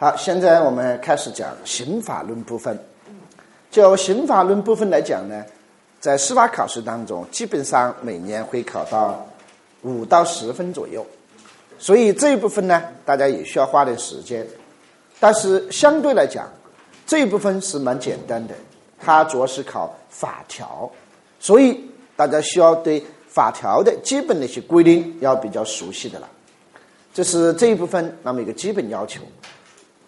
好，现在我们开始讲刑法论部分。就刑法论部分来讲呢，在司法考试当中，基本上每年会考到五到十分左右，所以这一部分呢，大家也需要花点时间。但是相对来讲，这一部分是蛮简单的，它主要是考法条，所以大家需要对法条的基本的一些规定要比较熟悉的了。这是这一部分那么一个基本要求。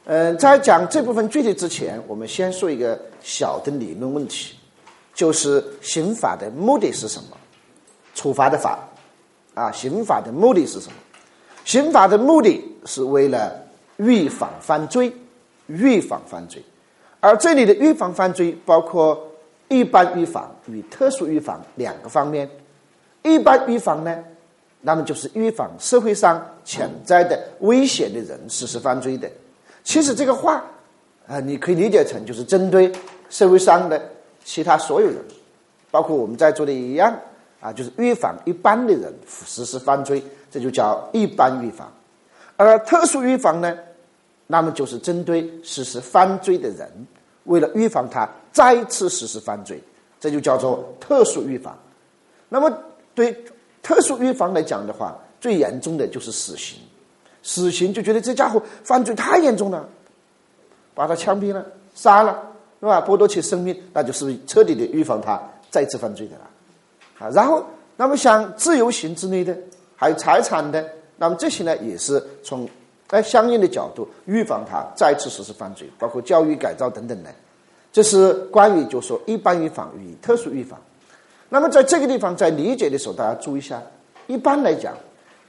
嗯，在讲这部分具体之前，我们先说一个小的理论问题，就是刑法的目的是什么？处罚的法啊，刑法的目的是什么？刑法的目的是为了预防犯罪，预防犯罪。而这里的预防犯罪包括一般预防与特殊预防两个方面。一般预防呢，那么就是预防社会上潜在的危险的人实施犯罪的。其实这个话，啊，你可以理解成就是针对社会上的其他所有人，包括我们在座的一样，啊，就是预防一般的人实施犯罪，这就叫一般预防。而特殊预防呢，那么就是针对实施犯罪的人，为了预防他再次实施犯罪，这就叫做特殊预防。那么对特殊预防来讲的话，最严重的就是死刑。死刑就觉得这家伙犯罪太严重了，把他枪毙了、杀了，是吧？剥夺其生命，那就是彻底的预防他再次犯罪的了。啊，然后那么像自由刑之类的，还有财产的，那么这些呢，也是从在相应的角度预防他再次实施犯罪，包括教育改造等等的。这是关于就说一般预防与特殊预防。那么在这个地方在理解的时候，大家注意一下，一般来讲，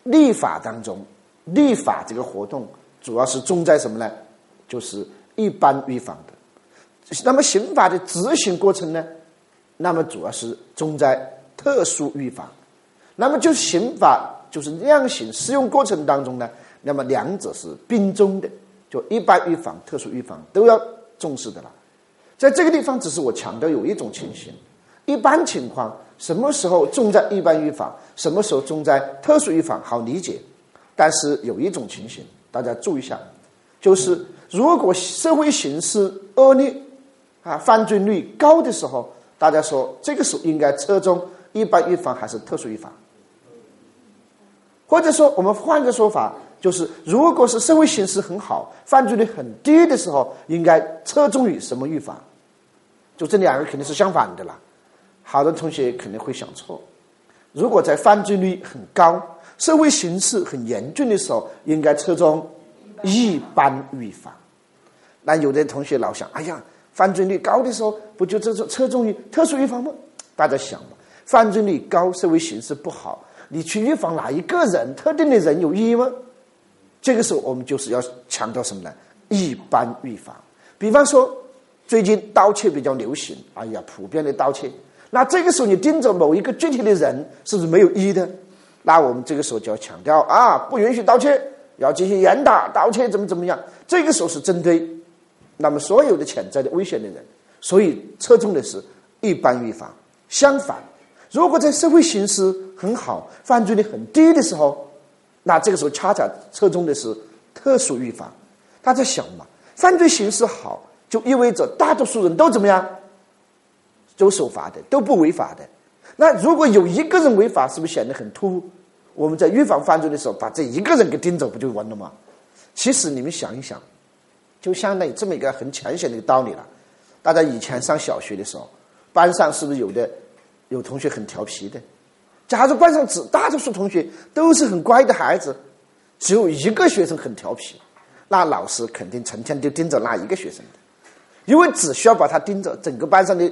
立法当中。立法这个活动主要是重在什么呢？就是一般预防的。那么刑法的执行过程呢？那么主要是重在特殊预防。那么就刑法就是量刑适用过程当中呢，那么两者是并重的，就一般预防、特殊预防都要重视的了。在这个地方，只是我强调有一种情形：一般情况什么时候重在一般预防，什么时候重在特殊预防，好理解。但是有一种情形，大家注意一下，就是如果社会形势恶劣，啊，犯罪率高的时候，大家说这个时候应该侧重一般预防还是特殊预防？或者说，我们换个说法，就是如果是社会形势很好，犯罪率很低的时候，应该侧重于什么预防？就这两个肯定是相反的了。好多同学肯定会想错，如果在犯罪率很高。社会形势很严峻的时候，应该侧重一般预防。那有的同学老想，哎呀，犯罪率高的时候，不就侧重侧重于特殊预防吗？大家想嘛，犯罪率高，社会形势不好，你去预防哪一个人、特定的人有意义吗？这个时候，我们就是要强调什么呢？一般预防。比方说，最近盗窃比较流行，哎呀，普遍的盗窃。那这个时候，你盯着某一个具体的人，是不是没有意义的？那我们这个时候就要强调啊，不允许盗窃，要进行严打盗窃，怎么怎么样？这个时候是针对那么所有的潜在的危险的人，所以侧重的是一般预防。相反，如果在社会形势很好、犯罪率很低的时候，那这个时候恰恰侧重的是特殊预防。大家想嘛，犯罪形势好，就意味着大多数人都怎么样，都守法的，都不违法的。那如果有一个人违法，是不是显得很突兀？我们在预防犯罪的时候，把这一个人给盯走，不就完了吗？其实你们想一想，就相当于这么一个很浅显的一个道理了。大家以前上小学的时候，班上是不是有的有同学很调皮的？假如班上只大多数同学都是很乖的孩子，只有一个学生很调皮，那老师肯定成天就盯着那一个学生的，因为只需要把他盯着，整个班上的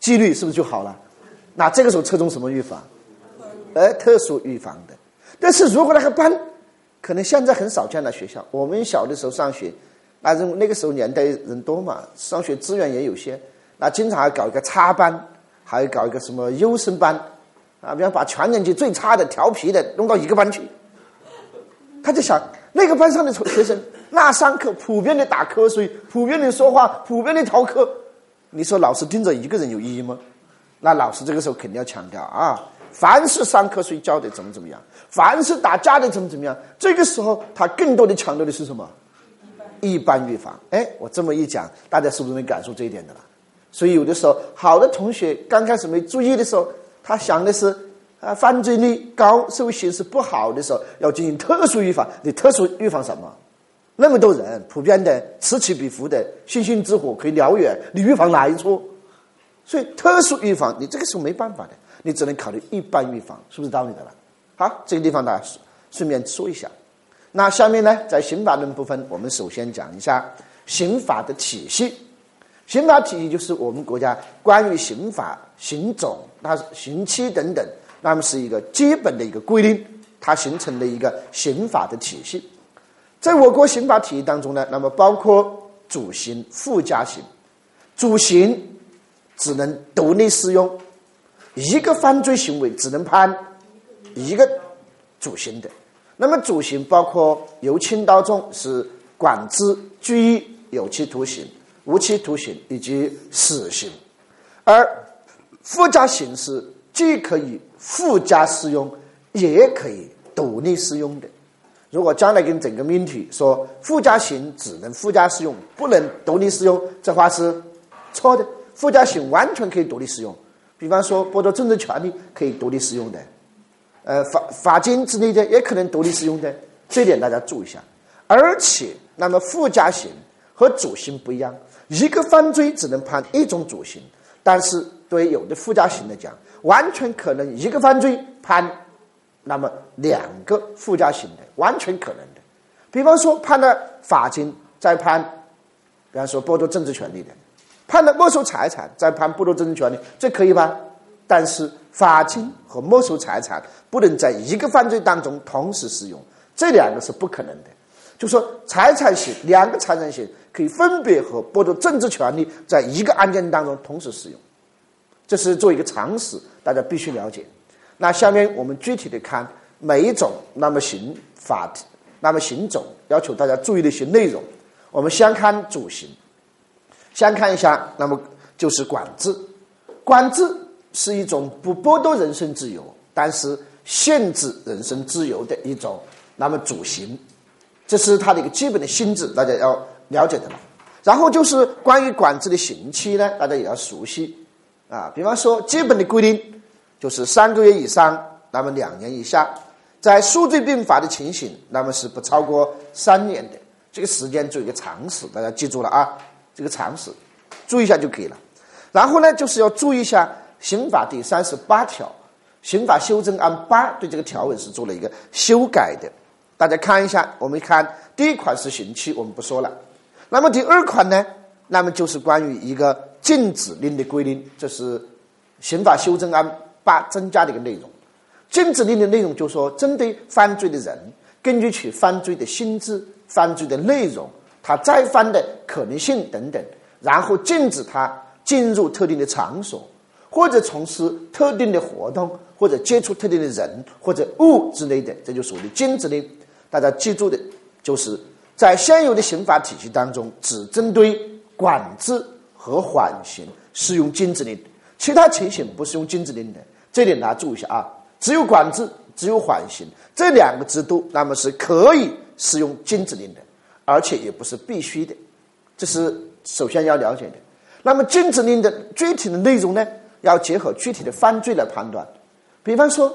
纪律是不是就好了？那这个时候侧重什么预防？呃，特殊预防的。但是如果那个班可能现在很少见的学校，我们小的时候上学，那人那个时候年代人多嘛，上学资源也有限，那经常还搞一个插班，还搞一个什么优生班，啊，比方把全年级最差的、调皮的弄到一个班去。他就想，那个班上的学生，那上课普遍的打瞌睡，普遍的说话，普遍的逃课，你说老师盯着一个人有意义吗？那老师这个时候肯定要强调啊，凡是上课睡觉的怎么怎么样，凡是打架的怎么怎么样。这个时候他更多的强调的是什么？一般预防。哎，我这么一讲，大家是不是能感受这一点的了？所以有的时候，好的同学刚开始没注意的时候，他想的是啊，犯罪率高、社会形势不好的时候要进行特殊预防。你特殊预防什么？那么多人普遍的此起彼伏的星星之火可以燎原，你预防哪一处？所以特殊预防你这个时候没办法的，你只能考虑一般预防，是不是道理的了？好，这个地方大家顺便说一下。那下面呢，在刑法论部分，我们首先讲一下刑法的体系。刑法体系就是我们国家关于刑法、刑种、那刑期等等，那么是一个基本的一个规定，它形成的一个刑法的体系。在我国刑法体系当中呢，那么包括主刑、附加刑。主刑只能独立适用，一个犯罪行为只能判一个主刑的。那么主刑包括由轻到重是管制、拘役、有期徒刑、无期徒刑以及死刑，而附加刑是既可以附加适用，也可以独立适用的。如果将来跟整个命题说附加刑只能附加适用，不能独立适用，这话是错的。附加刑完全可以独立使用，比方说剥夺政治权利可以独立使用的。呃，罚罚金之类的也可能独立使用的，这点大家注意一下。而且，那么附加刑和主刑不一样，一个犯罪只能判一种主刑，但是对有的附加刑来讲，完全可能一个犯罪判那么两个附加刑的，完全可能的。比方说判了罚金，再判，比方说剥夺政治权利的，判了没收财产，再判剥夺政治权利，这可以吧？但是罚金和没收财产不能在一个犯罪当中同时适用，这两个是不可能的。就说财产刑两个财产刑可以分别和剥夺政治权利在一个案件当中同时适用，这是做一个常识，大家必须了解。那下面我们具体的看每一种那么刑法，那么刑种要求大家注意的一些内容。我们先看主刑，先看一下，那么就是管制，管制。是一种不剥夺人身自由，但是限制人身自由的一种那么主刑，这是它的一个基本的性质，大家要了解的了。然后就是关于管制的刑期呢，大家也要熟悉啊。比方说，基本的规定就是三个月以上，那么两年以下，在数罪并罚的情形，那么是不超过三年的。这个时间做一个常识，大家记住了啊，这个常识注意一下就可以了。然后呢，就是要注意一下。刑法第三十八条，刑法修正案八对这个条文是做了一个修改的，大家看一下。我们看第一款是刑期，我们不说了。那么第二款呢？那么就是关于一个禁止令的规定，这是刑法修正案八增加的一个内容。禁止令的内容就是说，针对犯罪的人，根据其犯罪的性质、犯罪的内容、他再犯的可能性等等，然后禁止他进入特定的场所。或者从事特定的活动，或者接触特定的人或者物之类的，这就属于禁止令。大家记住的，就是在现有的刑法体系当中，只针对管制和缓刑适用禁止令，其他情形不适用禁止令的。这点大家注意一下啊，只有管制，只有缓刑这两个制度，那么是可以适用禁止令的，而且也不是必须的。这是首先要了解的。那么禁止令的具体的内容呢？要结合具体的犯罪来判断，比方说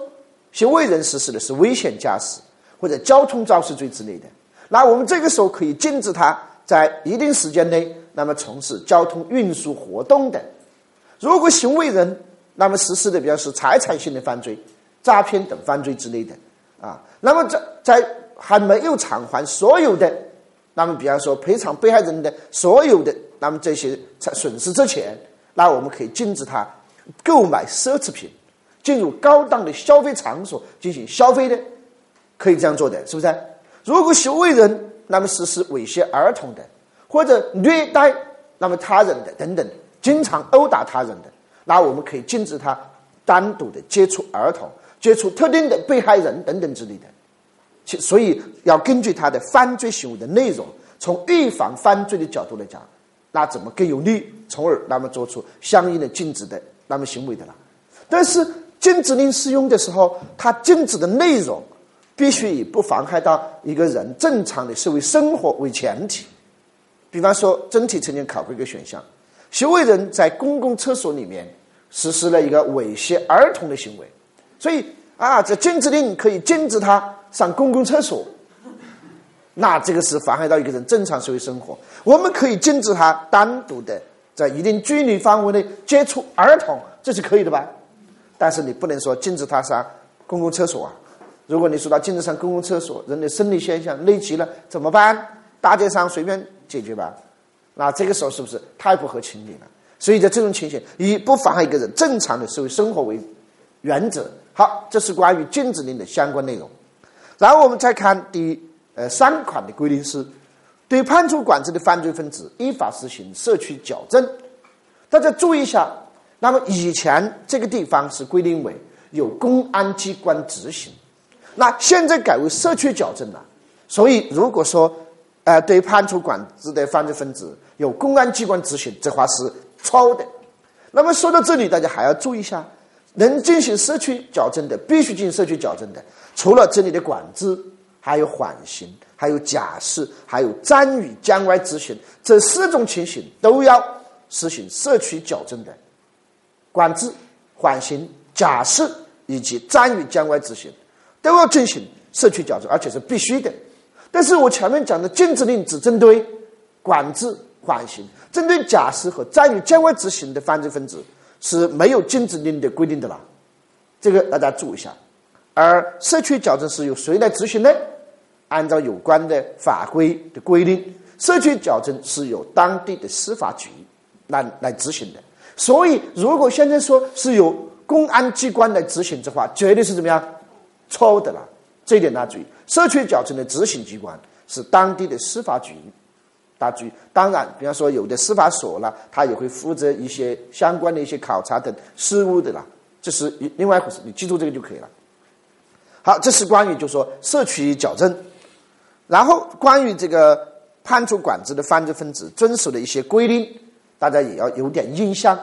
行为人实施的是危险驾驶或者交通肇事罪之类的，那我们这个时候可以禁止他在一定时间内那么从事交通运输活动的。如果行为人那么实施的比方是财产性的犯罪、诈骗等犯罪之类的啊，那么在在还没有偿还所有的那么比方说赔偿被害人的所有的那么这些损失之前，那我们可以禁止他。购买奢侈品，进入高档的消费场所进行消费的，可以这样做的，是不是？如果行为人那么实施猥亵儿童的，或者虐待那么他人的等等，经常殴打他人的，那我们可以禁止他单独的接触儿童、接触特定的被害人等等之类的。所以要根据他的犯罪行为的内容，从预防犯罪的角度来讲，那怎么更有利，从而那么做出相应的禁止的。那么行为的了，但是禁止令适用的时候，它禁止的内容必须以不妨害到一个人正常的社会生活为前提，比方说，真题曾经考过一个选项：行为人在公共厕所里面实施了一个猥亵儿童的行为，所以啊，这禁止令可以禁止他上公共厕所。那这个是妨害到一个人正常社会生活。我们可以禁止他单独的在一定距离范围内接触儿童，这是可以的吧？但是你不能说禁止他上公共厕所啊。如果你说到禁止上公共厕所，人的生理现象累积了怎么办？大街上随便解决吧。那这个时候是不是太不合情理了？所以在这种情形，以不妨碍一个人正常的社会生活为原则。好，这是关于禁止令的相关内容。然后我们再看第呃三款的规定是，对判处管制的犯罪分子依法实行社区矫正。大家注意一下，那么以前这个地方是规定为由公安机关执行。那现在改为社区矫正了，所以如果说，呃，对判处管制的犯罪分子由公安机关执行，这话是错误的。那么说到这里，大家还要注意一下，能进行社区矫正的，必须进行社区矫正的，除了这里的管制，还有缓刑，还有假释，还有暂予监外执行，这四种情形都要实行社区矫正的，管制、缓刑、假释以及暂予监外执行。都要进行社区矫正，而且是必须的。但是我前面讲的禁止令只针对管制、缓刑，针对假释和暂予监外执行的犯罪分子是没有禁止令的规定的了。这个大家注意一下。而社区矫正是由谁来执行呢？按照有关的法规的规定，社区矫正是由当地的司法局来来执行的。所以，如果现在说是由公安机关来执行的话，绝对是怎么样？错误的了，这一点大家注意。社区矫正的执行机关是当地的司法局，大家注意。当然，比方说有的司法所了，他也会负责一些相关的一些考察等事务的啦，这是另外一回事。你记住这个就可以了。好，这是关于就说社区矫正，然后关于这个判处管制的犯罪分子遵守的一些规定，大家也要有点印象，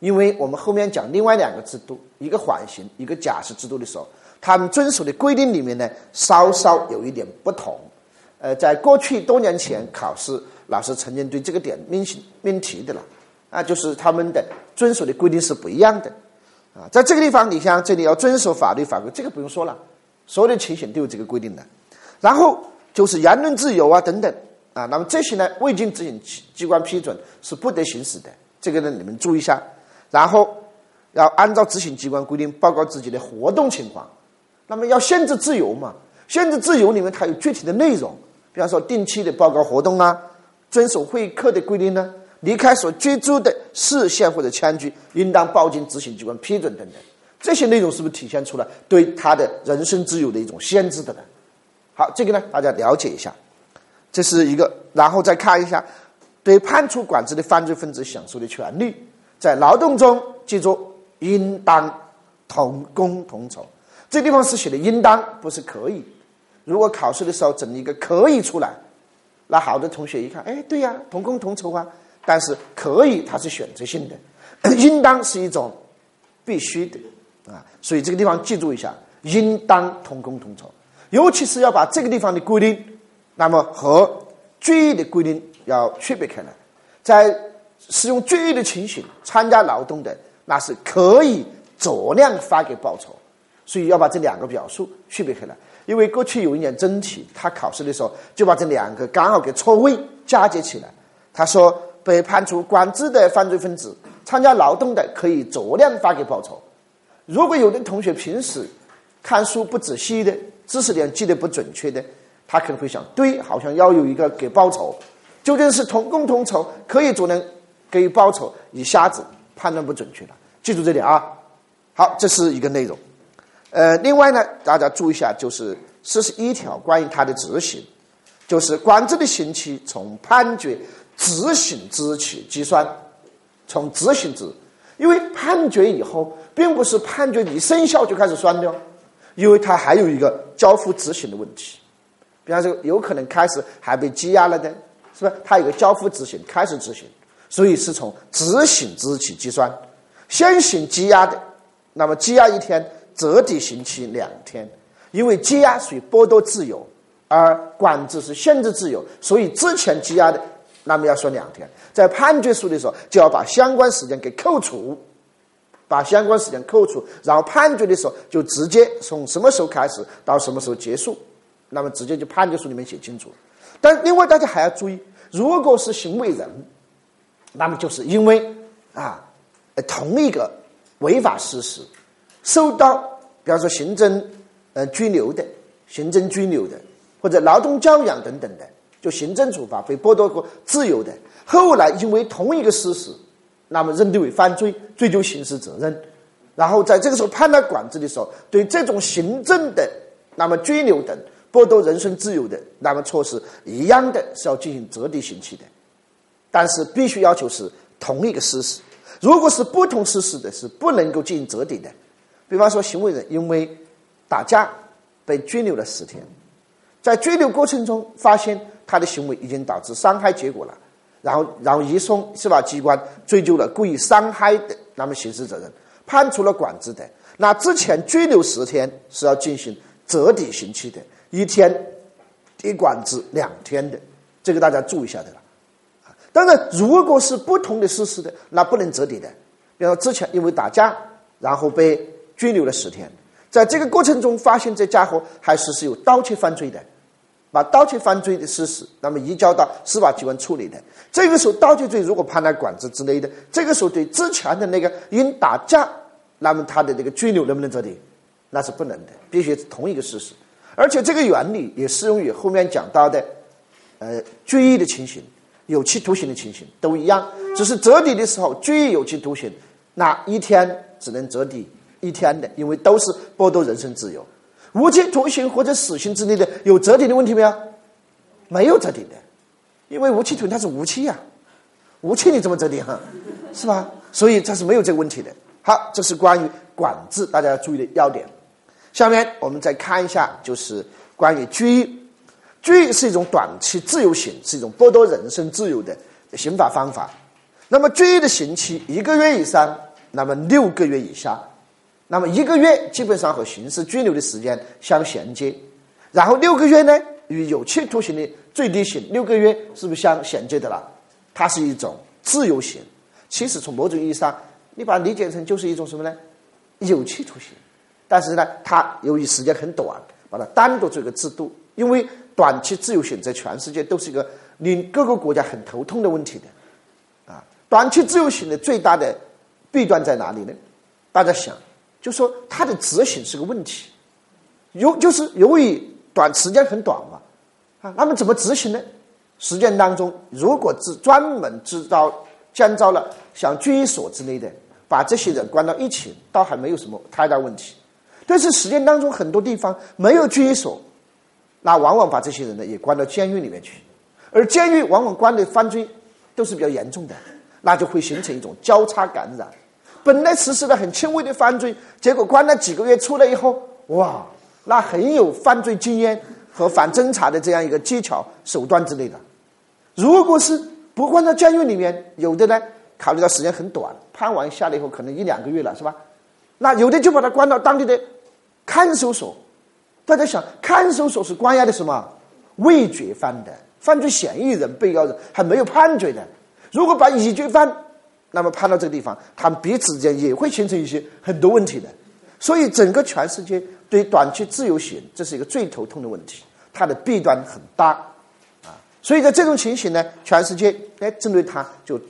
因为我们后面讲另外两个制度，一个缓刑，一个假释制度的时候。他们遵守的规定里面呢，稍稍有一点不同。呃，在过去多年前考试，老师曾经对这个点命题命题的了，啊，就是他们的遵守的规定是不一样的。啊，在这个地方，你像这里要遵守法律法规，这个不用说了，所有的情形都有这个规定的。然后就是言论自由啊等等啊，那么这些呢，未经执行机机关批准是不得行使的，这个呢你们注意一下。然后要按照执行机关规定报告自己的活动情况。那么要限制自由嘛？限制自由里面它有具体的内容，比方说定期的报告活动啊，遵守会客的规定呢，离开所居住的市县或者迁居，应当报经执行机关批准等等。这些内容是不是体现出了对他的人身自由的一种限制的呢？好，这个呢大家了解一下，这是一个，然后再看一下对判处管制的犯罪分子享受的权利，在劳动中记住应当同工同酬。这地方是写的应当，不是可以。如果考试的时候整一个可以出来，那好多同学一看，哎，对呀，同工同酬啊。但是可以它是选择性的，应当是一种必须的啊。所以这个地方记住一下，应当同工同酬，尤其是要把这个地方的规定，那么和罪的规定要区别开来。在使用罪的情形，参加劳动的那是可以酌量发给报酬。所以要把这两个表述区别开来，因为过去有一年真题，他考试的时候就把这两个刚好给错位嫁接起来。他说被判处管制的犯罪分子参加劳动的，可以酌量发给报酬。如果有的同学平时看书不仔细的，知识点记得不准确的，他可能会想：对，好像要有一个给报酬，究竟是同工同酬，可以酌量给报酬，一下子判断不准确了。记住这点啊！好，这是一个内容。呃，另外呢，大家注意一下，就是四十一条关于它的执行，就是管制的刑期从判决执行之日起计算，从执行之日，因为判决以后，并不是判决一生效就开始算的，因为它还有一个交付执行的问题，比方说有可能开始还被羁押了的，是吧？它有个交付执行，开始执行，所以是从执行之日起计算，先行羁押的，那么羁押一天。折抵刑期两天，因为羁押属于剥夺自由，而管制是限制自由，所以之前羁押的那么要说两天。在判决书的时候，就要把相关时间给扣除，把相关时间扣除，然后判决的时候就直接从什么时候开始到什么时候结束，那么直接就判决书里面写清楚。但另外大家还要注意，如果是行为人，那么就是因为啊，同一个违法事实受到，比方说行政呃拘留的、行政拘留的，或者劳动教养等等的，就行政处罚被剥夺过自由的，后来因为同一个事实，那么认定为犯罪，追究刑事责任，然后在这个时候判他管制的时候，对这种行政的那么拘留等剥夺人身自由的那么措施一样的是要进行折抵刑期的。但是必须要求是同一个事实，如果是不同事实的，是不能够进行折抵的。比方说，行为人因为打架被拘留了十天，在拘留过程中发现他的行为已经导致伤害结果了，然后然后移送司法机关追究了故意伤害的那么刑事责任，判处了管制的，那之前拘留十天是要进行折抵刑期的，一天抵管制两天的，这个大家注意一下的了。当然，如果是不同的事实的，那不能折抵的。比方说，之前因为打架，然后被拘留了十天，在这个过程中发现这家伙还实施有盗窃犯罪的，把盗窃犯罪的事实，那么移交到司法机关处理的。这个时候，盗窃罪如果判了管制之类的，这个时候对之前的那个因打架，那么他的这个拘留能不能折抵？那是不能的，必须是同一个事实。而且这个原理也适用于后面讲到的，呃，拘役的情形。有期徒刑的情形都一样，只是折抵的时候拘役有期徒刑，那一天只能折抵一天的，因为都是剥夺人身自由。无期徒刑或者死刑之类的有折抵的问题没有？没有折抵的，因为无期徒刑它是无期呀，无期你怎么折抵哈？是吧？所以它是没有这个问题的。好，这是关于管制大家要注意的要点。下面我们再看一下，就是关于拘役。拘役是一种短期自由刑，是一种剥夺人身自由的刑法方法。那么拘役的刑期一个月以上，那么六个月以下。那么一个月基本上和刑事拘留的时间相衔接，然后六个月呢与有期徒刑的最低刑六个月是不是相衔接的了？它是一种自由刑。其实从某种意义上，你把它理解成就是一种什么呢？有期徒刑。但是呢，它由于时间很短，把它单独做一个制度，因为。短期自由刑在全世界都是一个令各个国家很头痛的问题的，啊，短期自由刑的最大的弊端在哪里呢？大家想，就说它的执行是个问题，由就是由于短时间很短嘛，啊，那么怎么执行呢？实践当中，如果是专门制造建造了像拘役所之类的，把这些人关到一起，倒还没有什么太大问题。但是实践当中很多地方没有拘役所。那往往把这些人呢也关到监狱里面去，而监狱往往关的犯罪都是比较严重的，那就会形成一种交叉感染。本来实施了很轻微的犯罪，结果关了几个月出来以后，哇，那很有犯罪经验和反侦查的这样一个技巧手段之类的。如果是不关到监狱里面，有的呢考虑到时间很短，判完下来以后可能一两个月了，是吧？那有的就把他关到当地的看守所。大家想，看守所是关押的什么未决犯的犯罪嫌疑人、被告人还没有判决的。如果把已决犯，那么判到这个地方，他们彼此之间也会形成一些很多问题的。所以，整个全世界对短期自由刑这是一个最头痛的问题，它的弊端很大啊。所以在这种情形呢，全世界哎针对它就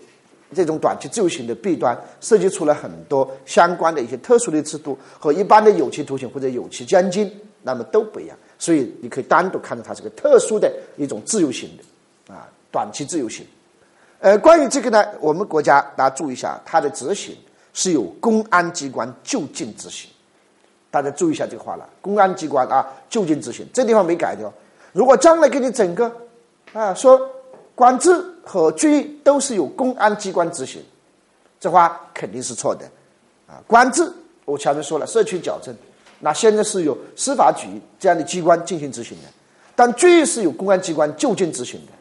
这种短期自由刑的弊端，设计出了很多相关的一些特殊的制度和一般的有期徒刑或者有期监禁。那么都不一样，所以你可以单独看到它是个特殊的一种自由行的，啊，短期自由行。呃，关于这个呢，我们国家大家注意一下，它的执行是由公安机关就近执行。大家注意一下这个话了，公安机关啊就近执行，这地方没改掉。如果将来给你整个啊说管制和拘役都是由公安机关执行，这话肯定是错的。啊，管制我前面说了，社区矫正。那现在是由司法局这样的机关进行执行的，但拘役是由公安机关就近执行的，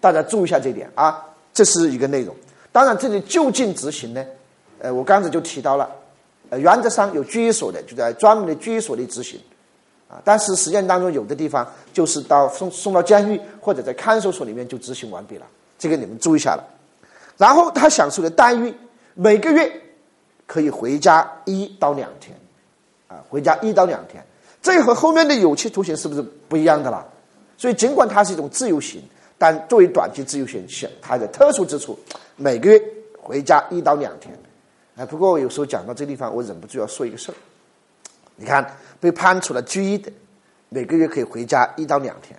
大家注意一下这点啊，这是一个内容。当然，这里就近执行呢，呃，我刚才就提到了，呃，原则上有拘役所的就在专门的拘役所里执行，啊，但是实践当中有的地方就是到送送到监狱或者在看守所里面就执行完毕了，这个你们注意一下了。然后他享受的待遇，每个月可以回家一到两天，啊，回家一到两天，这和后面的有期徒刑是不是不一样的了？所以尽管它是一种自由刑，但作为短期自由选选，它的特殊之处，每个月回家一到两天。哎，不过我有时候讲到这地方，我忍不住要说一个事儿。你看，被判处了拘役的，每个月可以回家一到两天。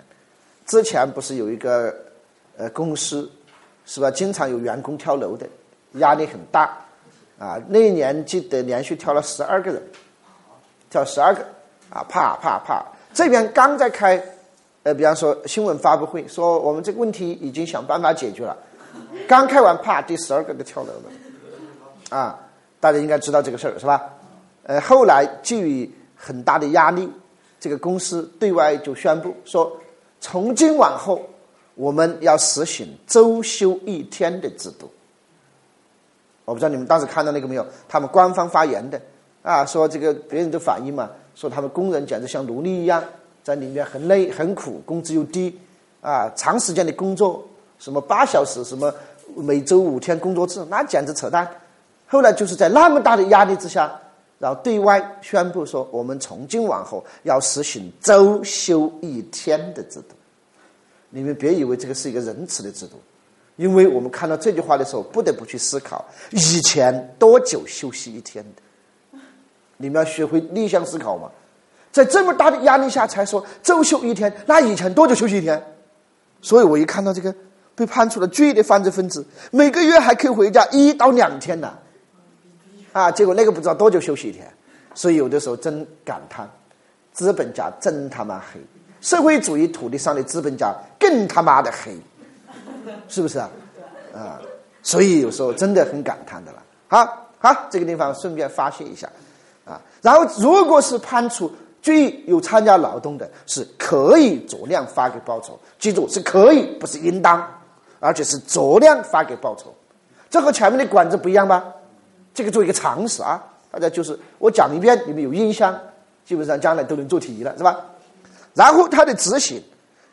之前不是有一个呃公司，是吧？经常有员工跳楼的，压力很大啊。那一年记得连续跳了十二个人，跳十二个啊，怕怕怕！这边刚在开，呃，比方说新闻发布会，说我们这个问题已经想办法解决了，刚开完，怕第十二个就跳楼了，啊。大家应该知道这个事儿是吧？呃，后来基于很大的压力，这个公司对外就宣布说，从今往后我们要实行周休一天的制度。我不知道你们当时看到那个没有？他们官方发言的啊，说这个别人都反映嘛，说他们工人简直像奴隶一样，在里面很累很苦，工资又低啊，长时间的工作，什么八小时，什么每周五天工作制，那简直扯淡。后来就是在那么大的压力之下，然后对外宣布说，我们从今往后要实行周休一天的制度。你们别以为这个是一个仁慈的制度，因为我们看到这句话的时候，不得不去思考以前多久休息一天的。你们要学会逆向思考嘛，在这么大的压力下才说周休一天，那以前多久休息一天？所以我一看到这个被判处了罪的犯罪分子，每个月还可以回家一到两天呢。啊，结果那个不知道多久休息一天，所以有的时候真感叹，资本家真他妈黑，社会主义土地上的资本家更他妈的黑，是不是啊？啊，所以有时候真的很感叹的了。好，好，这个地方顺便发泄一下，啊，然后如果是判处最有参加劳动的，是可以酌量发给报酬，记住是可以，不是应当，而且是酌量发给报酬，这和前面的管制不一样吧？这个做一个常识啊，大家就是我讲一遍，你们有印象，基本上将来都能做题了，是吧？然后它的执行，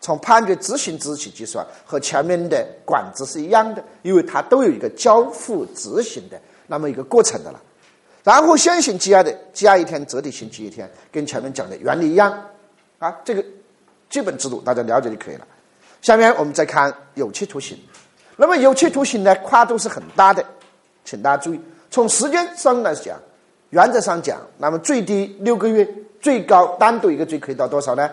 从判决执行之日起计算，和前面的管制是一样的，因为它都有一个交付执行的那么一个过程的了。然后先行羁押的羁押一天，折抵刑期一天，跟前面讲的原理一样啊。这个基本制度大家了解就可以了。下面我们再看有期徒刑，那么有期徒刑呢，跨度是很大的，请大家注意。从时间上来讲，原则上讲，那么最低六个月，最高单独一个罪可以到多少呢？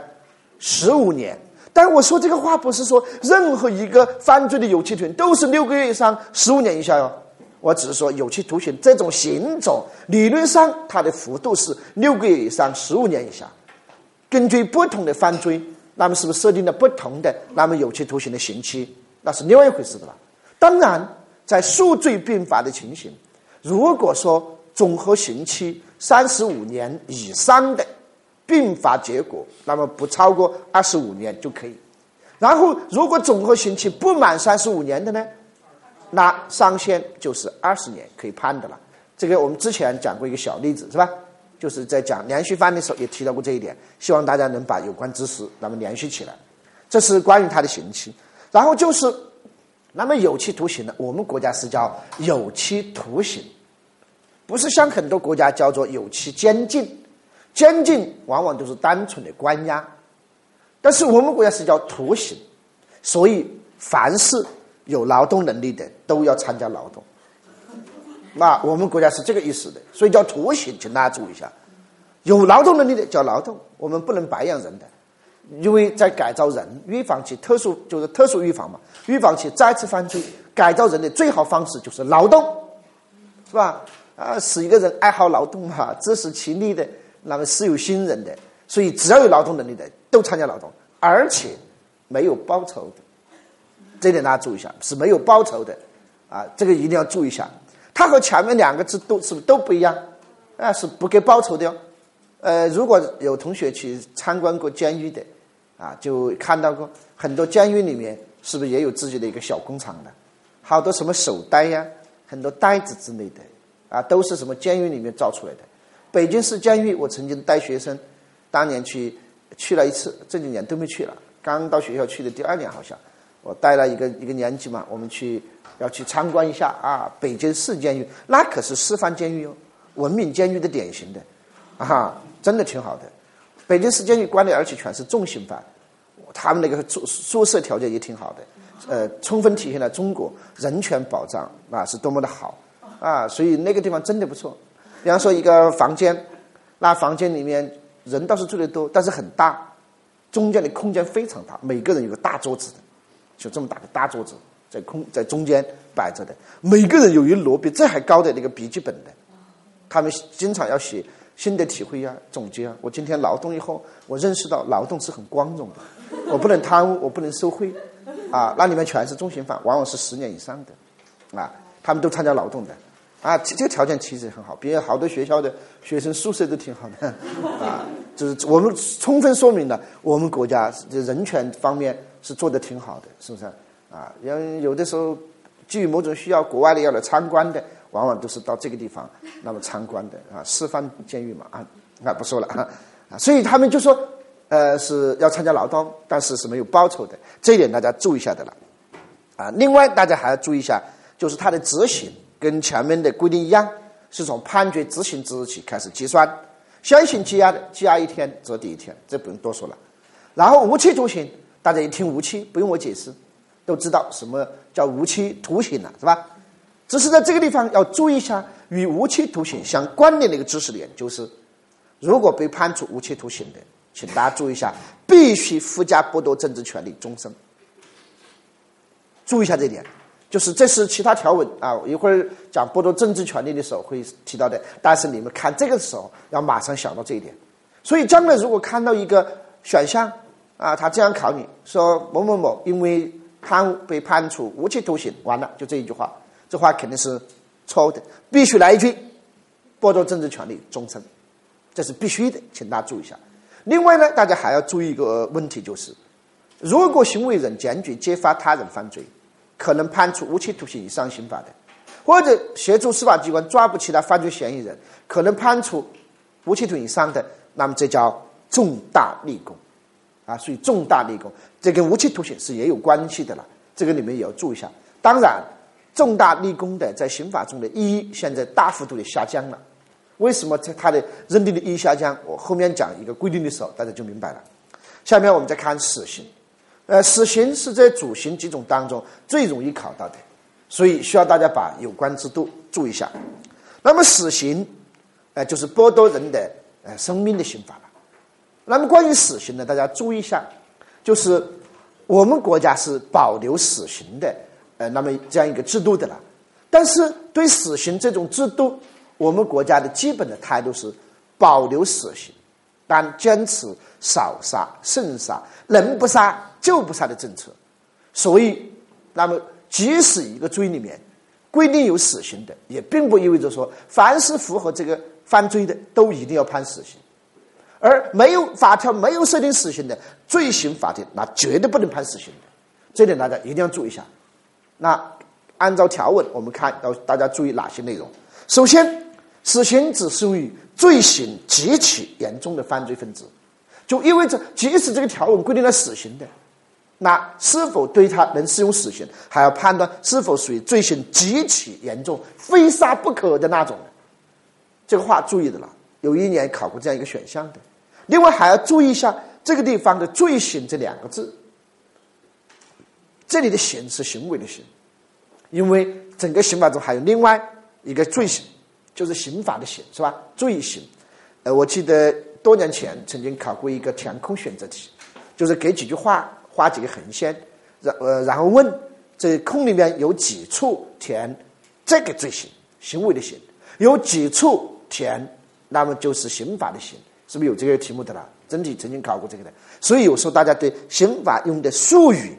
十五年。但我说这个话不是说任何一个犯罪的有期徒刑都是六个月以上十五年以下哟。我只是说有期徒刑这种刑种，理论上它的幅度是六个月以上十五年以下。根据不同的犯罪，那么是不是设定了不同的那么有期徒刑的刑期？那是另外一回事的了。当然，在数罪并罚的情形。如果说总和刑期三十五年以上的并罚结果，那么不超过二十五年就可以。然后，如果总和刑期不满三十五年的呢，那上限就是二十年可以判的了。这个我们之前讲过一个小例子，是吧？就是在讲连续犯的时候也提到过这一点，希望大家能把有关知识那么联系起来。这是关于他的刑期。然后就是。那么有期徒刑呢？我们国家是叫有期徒刑，不是像很多国家叫做有期监禁。监禁往往都是单纯的关押，但是我们国家是叫徒刑，所以凡是有劳动能力的都要参加劳动。那我们国家是这个意思的，所以叫徒刑，请大家注意一下。有劳动能力的叫劳动，我们不能白养人的。因为在改造人、预防其特殊就是特殊预防嘛，预防其再次犯罪。改造人的最好方式就是劳动，是吧？啊，使一个人爱好劳动嘛，自食其力的，那么是有心人的。所以只要有劳动能力的都参加劳动，而且没有报酬的，这点大家注意一下，是没有报酬的啊，这个一定要注意一下。它和前面两个字都是不是都不一样？啊，是不给报酬的哟。呃，如果有同学去参观过监狱的。啊，就看到过很多监狱里面，是不是也有自己的一个小工厂的？好多什么手袋呀，很多袋子之类的，啊，都是什么监狱里面造出来的。北京市监狱，我曾经带学生，当年去去了一次，这几年都没去了。刚到学校去的第二年好像，我带了一个一个年级嘛，我们去要去参观一下啊，北京市监狱，那可是示范监狱哦，文明监狱的典型的，啊，真的挺好的。北京市监狱关的而且全是重刑犯，他们那个宿宿舍条件也挺好的，呃，充分体现了中国人权保障啊是多么的好啊，所以那个地方真的不错。比方说一个房间，那房间里面人倒是住的多，但是很大，中间的空间非常大，每个人有个大桌子的。就这么大个大桌子在空在中间摆着的，每个人有一摞比这还高的那个笔记本的，他们经常要写心得体会啊、总结啊。我今天劳动以后，我认识到劳动是很光荣的，我不能贪污，我不能受贿，啊，那里面全是重刑犯，往往是十年以上的，啊，他们都参加劳动的，啊，这个条件其实很好，比好多学校的学生宿舍都挺好的，啊，就是我们充分说明了我们国家人权方面。是做的挺好的，是不是啊？因为有的时候基于某种需要，国外的要来参观的，往往都是到这个地方那么参观的啊，示范监狱嘛啊，那不说了啊啊，所以他们就说，呃，是要参加劳动，但是是没有报酬的，这一点大家注意一下的了啊。另外，大家还要注意一下，就是它的执行跟前面的规定一样，是从判决执行之日起开始计算，先行羁押的羁押一天折抵一天，这不用多说了，然后无期徒刑。大家一听无期，不用我解释，都知道什么叫无期徒刑了，是吧？只是在这个地方要注意一下，与无期徒刑相关联的一个知识点，就是如果被判处无期徒刑的，请大家注意一下，必须附加剥夺政治权利终身。注意一下这点，就是这是其他条文啊，一会儿讲剥夺政治权利的时候会提到的，但是你们看这个时候要马上想到这一点。所以将来如果看到一个选项。啊，他这样考你说某某某因为判被判处无期徒刑，完了就这一句话，这话肯定是错误的，必须来一句剥夺政治权利终身，这是必须的，请大家注意一下。另外呢，大家还要注意一个问题，就是如果行为人坚决揭发他人犯罪，可能判处无期徒刑以上刑罚的，或者协助司法机关抓捕其他犯罪嫌疑人，可能判处无期徒刑以上的，那么这叫重大立功。啊，属于重大立功，这跟无期徒刑是也有关系的了。这个你们也要注意一下。当然，重大立功的在刑法中的意义现在大幅度的下降了。为什么在它的认定的意义下降？我后面讲一个规定的时候，大家就明白了。下面我们再看死刑。呃，死刑是在主刑几种当中最容易考到的，所以需要大家把有关制度注意一下。那么死刑，呃，就是剥夺人的呃生命的刑罚了。那么关于死刑呢，大家注意一下，就是我们国家是保留死刑的，呃，那么这样一个制度的了。但是对死刑这种制度，我们国家的基本的态度是保留死刑，但坚持少杀慎杀，能不杀就不杀的政策。所以，那么即使一个罪里面规定有死刑的，也并不意味着说凡是符合这个犯罪的都一定要判死刑。而没有法条没有设定死刑的罪行法庭，那绝对不能判死刑的，这点大家一定要注意一下。那按照条文，我们看要大家注意哪些内容？首先，死刑只适用于罪行极其严重的犯罪分子，就意味着即使这个条文规定了死刑的，那是否对他能适用死刑，还要判断是否属于罪行极其严重、非杀不可的那种。这个话注意的了，有一年考过这样一个选项的。另外还要注意一下这个地方的“罪行”这两个字，这里的“行”是行为的“行”，因为整个刑法中还有另外一个罪行，就是刑法的“刑”，是吧？罪行。呃，我记得多年前曾经考过一个填空选择题，就是给几句话画几个横线，然呃然后问这空里面有几处填这个罪行，行为的“行”，有几处填，那么就是刑法的“刑”。是不是有这个题目的了？真题曾经考过这个的，所以有时候大家对刑法用的术语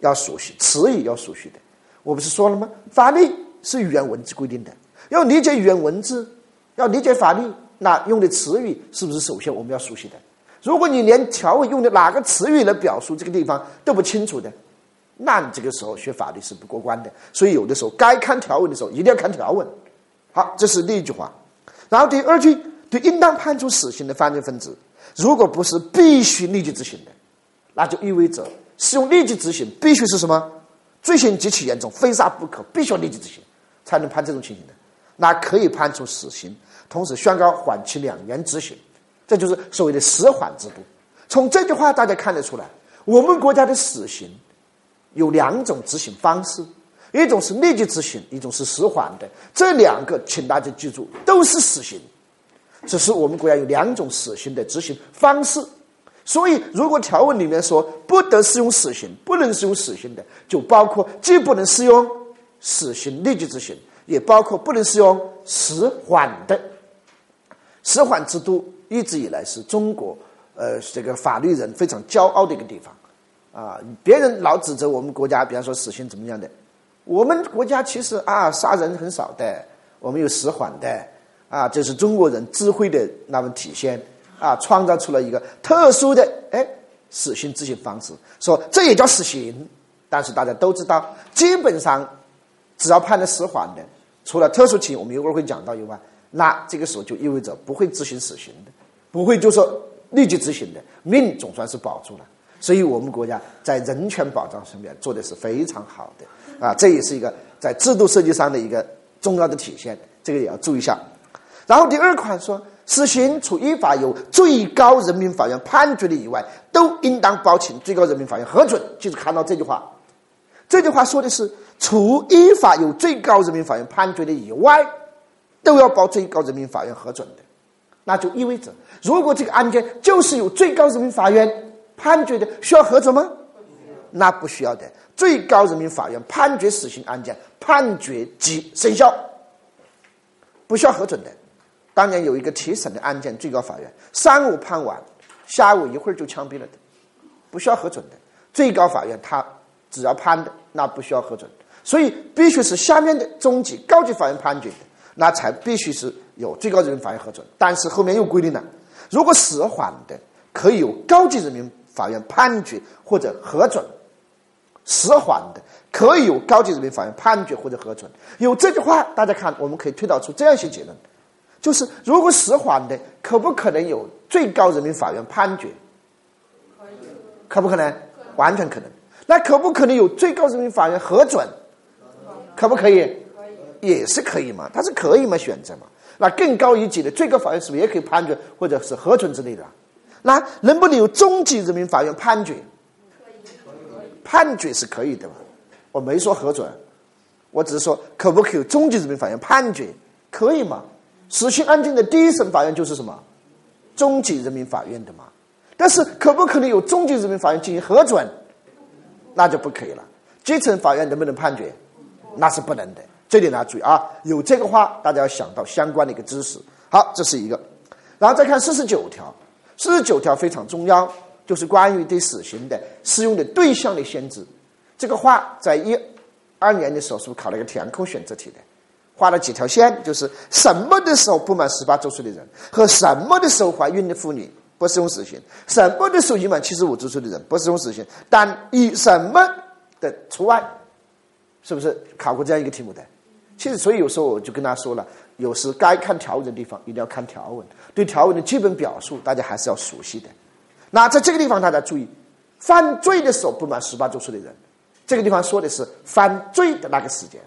要熟悉，词语要熟悉的。我不是说了吗？法律是语言文字规定的，要理解语言文字，要理解法律，那用的词语是不是首先我们要熟悉的？如果你连条文用的哪个词语来表述这个地方都不清楚的，那你这个时候学法律是不过关的。所以有的时候该看条文的时候一定要看条文。好，这是第一句话，然后第二句。对应当判处死刑的犯罪分子，如果不是必须立即执行的，那就意味着适用立即执行，必须是什么？罪行极其严重，非杀不可，必须要立即执行，才能判这种情形的。那可以判处死刑，同时宣告缓期两年执行，这就是所谓的死缓制度。从这句话大家看得出来，我们国家的死刑有两种执行方式，一种是立即执行，一种是死缓的。这两个，请大家记住，都是死刑，只是我们国家有两种死刑的执行方式。所以，如果条文里面说不得适用死刑，不能适用死刑的，就包括既不能适用死刑立即执行。也包括不能适用死缓的，死缓制度一直以来是中国呃这个法律人非常骄傲的一个地方，啊，别人老指责我们国家，比方说死刑怎么样的，我们国家其实啊杀人很少的，我们有死缓的，啊，这是中国人智慧的那么体现，啊，创造出了一个特殊的哎死刑执行方式，说这也叫死刑，但是大家都知道，基本上只要判了死缓的。除了特殊情，我们一会儿会讲到以外，那这个时候就意味着不会执行死刑的，不会就说立即执行的，命总算是保住了。所以我们国家在人权保障上面做的是非常好的啊，这也是一个在制度设计上的一个重要的体现，这个也要注意一下。然后第二款说，死刑除依法由最高人民法院判决的以外，都应当报请最高人民法院核准。就是看到这句话，这句话说的是。除依法由最高人民法院判决的以外，都要报最高人民法院核准的，那就意味着，如果这个案件就是由最高人民法院判决的，需要核准吗？那不需要的。最高人民法院判决死刑案件，判决即生效，不需要核准的。当年有一个提审的案件，最高法院上午判完，下午一会儿就枪毙了的，不需要核准的。最高法院他只要判的，那不需要核准。所以必须是下面的中级、高级法院判决的，那才必须是有最高人民法院核准。但是后面又规定了，如果死缓的，可以由高级人民法院判决或者核准；死缓的，可以由高级人民法院判决或者核准。有这句话，大家看，我们可以推导出这样一些结论：就是如果死缓的，可不可能有最高人民法院判决？可以，可不可能？完全可能。那可不可能有最高人民法院核准？可不可以？可以，也是可以嘛，它是可以嘛，选择嘛。那更高一级的最高法院是不是也可以判决或者是核准之类的？那能不能有中级人民法院判决？判决是可以的嘛。我没说核准，我只是说可不可以有中级人民法院判决？可以嘛？死刑案件的第一审法院就是什么？中级人民法院的嘛。但是可不可能有中级人民法院进行核准？那就不可以了。基层法院能不能判决？那是不能的，这点大家注意啊！有这个话，大家要想到相关的一个知识。好，这是一个，然后再看四十九条，四十九条非常重要，就是关于对死刑的适用的对象的限制。这个话在一二年的时候，是不是考了一个填空选择题的？画了几条线，就是什么的时候不满十八周岁的人和什么的时候怀孕的妇女不适用死刑，什么的时候已满七十五周岁的人不适用死刑，但以什么的除外。是不是考过这样一个题目的？其实，所以有时候我就跟他说了，有时该看条文的地方一定要看条文，对条文的基本表述大家还是要熟悉的。那在这个地方大家注意，犯罪的时候不满十八周岁的人，这个地方说的是犯罪的那个时间。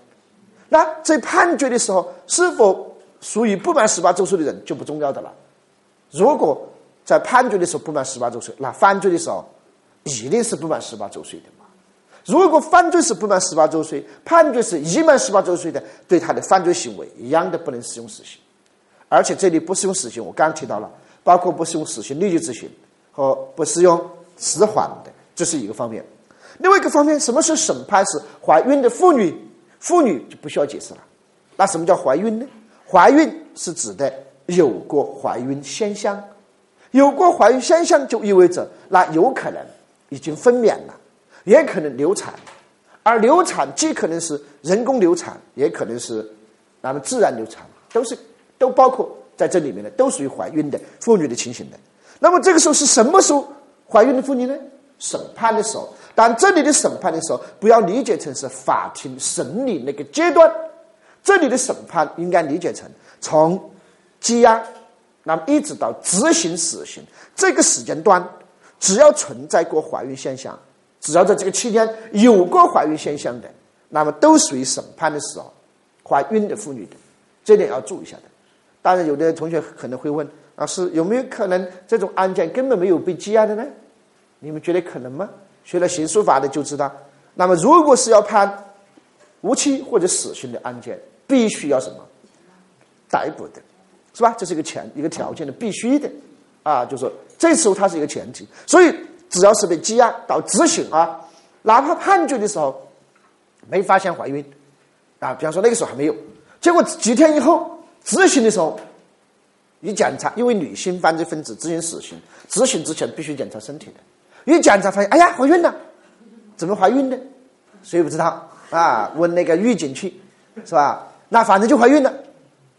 那在判决的时候是否属于不满十八周岁的人就不重要的了。如果在判决的时候不满十八周岁，那犯罪的时候一定是不满十八周岁的。如果犯罪是不满十八周岁，判决是已满十八周岁的，对他的犯罪行为一样的不能适用死刑，而且这里不适用死刑，我刚提到了，包括不适用死刑立即执行和不适用死缓的，这是一个方面。另外一个方面，什么是审判是怀孕的妇女？妇女就不需要解释了。那什么叫怀孕呢？怀孕是指的有过怀孕现象，有过怀孕现象就意味着那有可能已经分娩了。也可能流产，而流产既可能是人工流产，也可能是那么自然流产，都是都包括在这里面的，都属于怀孕的妇女的情形的。那么这个时候是什么时候怀孕的妇女呢？审判的时候。但这里的审判的时候，不要理解成是法庭审理那个阶段，这里的审判应该理解成从羁押，那么一直到执行死刑这个时间段，只要存在过怀孕现象。只要在这个期间有过怀孕现象的，那么都属于审判的时候怀孕的妇女的，这点要注意一下的。当然，有的同学可能会问：老师，有没有可能这种案件根本没有被羁押的呢？你们觉得可能吗？学了刑诉法的就知道。那么，如果是要判无期或者死刑的案件，必须要什么？逮捕的，是吧？这是一个前一个条件的，必须的。啊，就说这时候它是一个前提。所以，只要是被羁押到执行啊，哪怕判决的时候没发现怀孕啊，比方说那个时候还没有，结果几天以后执行的时候一检查，因为女性犯罪分子执行死刑，执行之前必须检查身体的，一检查发现，哎呀，怀孕了，怎么怀孕的？谁也不知道啊？问那个狱警去，是吧？那反正就怀孕了。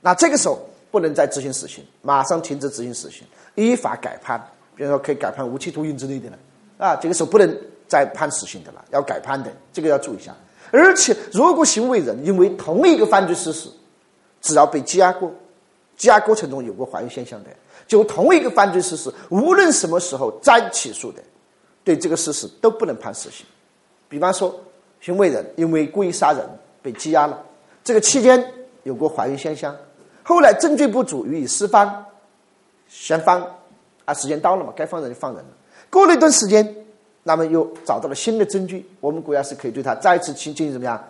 那这个时候不能再执行死刑，马上停止执行死刑，依法改判。比如说可以改判无期徒刑之类的了。啊，这个时候不能再判死刑的了，要改判的，这个要注意一下。而且，如果行为人因为同一个犯罪事实，只要被羁押过，羁押过程中有过怀孕现象的，就同一个犯罪事实，无论什么时候再起诉的，对这个事实都不能判死刑。比方说。行为人因为故意杀人被羁押了，这个期间有过怀孕现象，后来证据不足予以释放，先放，啊，时间到了嘛，该放人就放人了。过了一段时间，那么又找到了新的证据，我们国家是可以对他再次进进行怎么样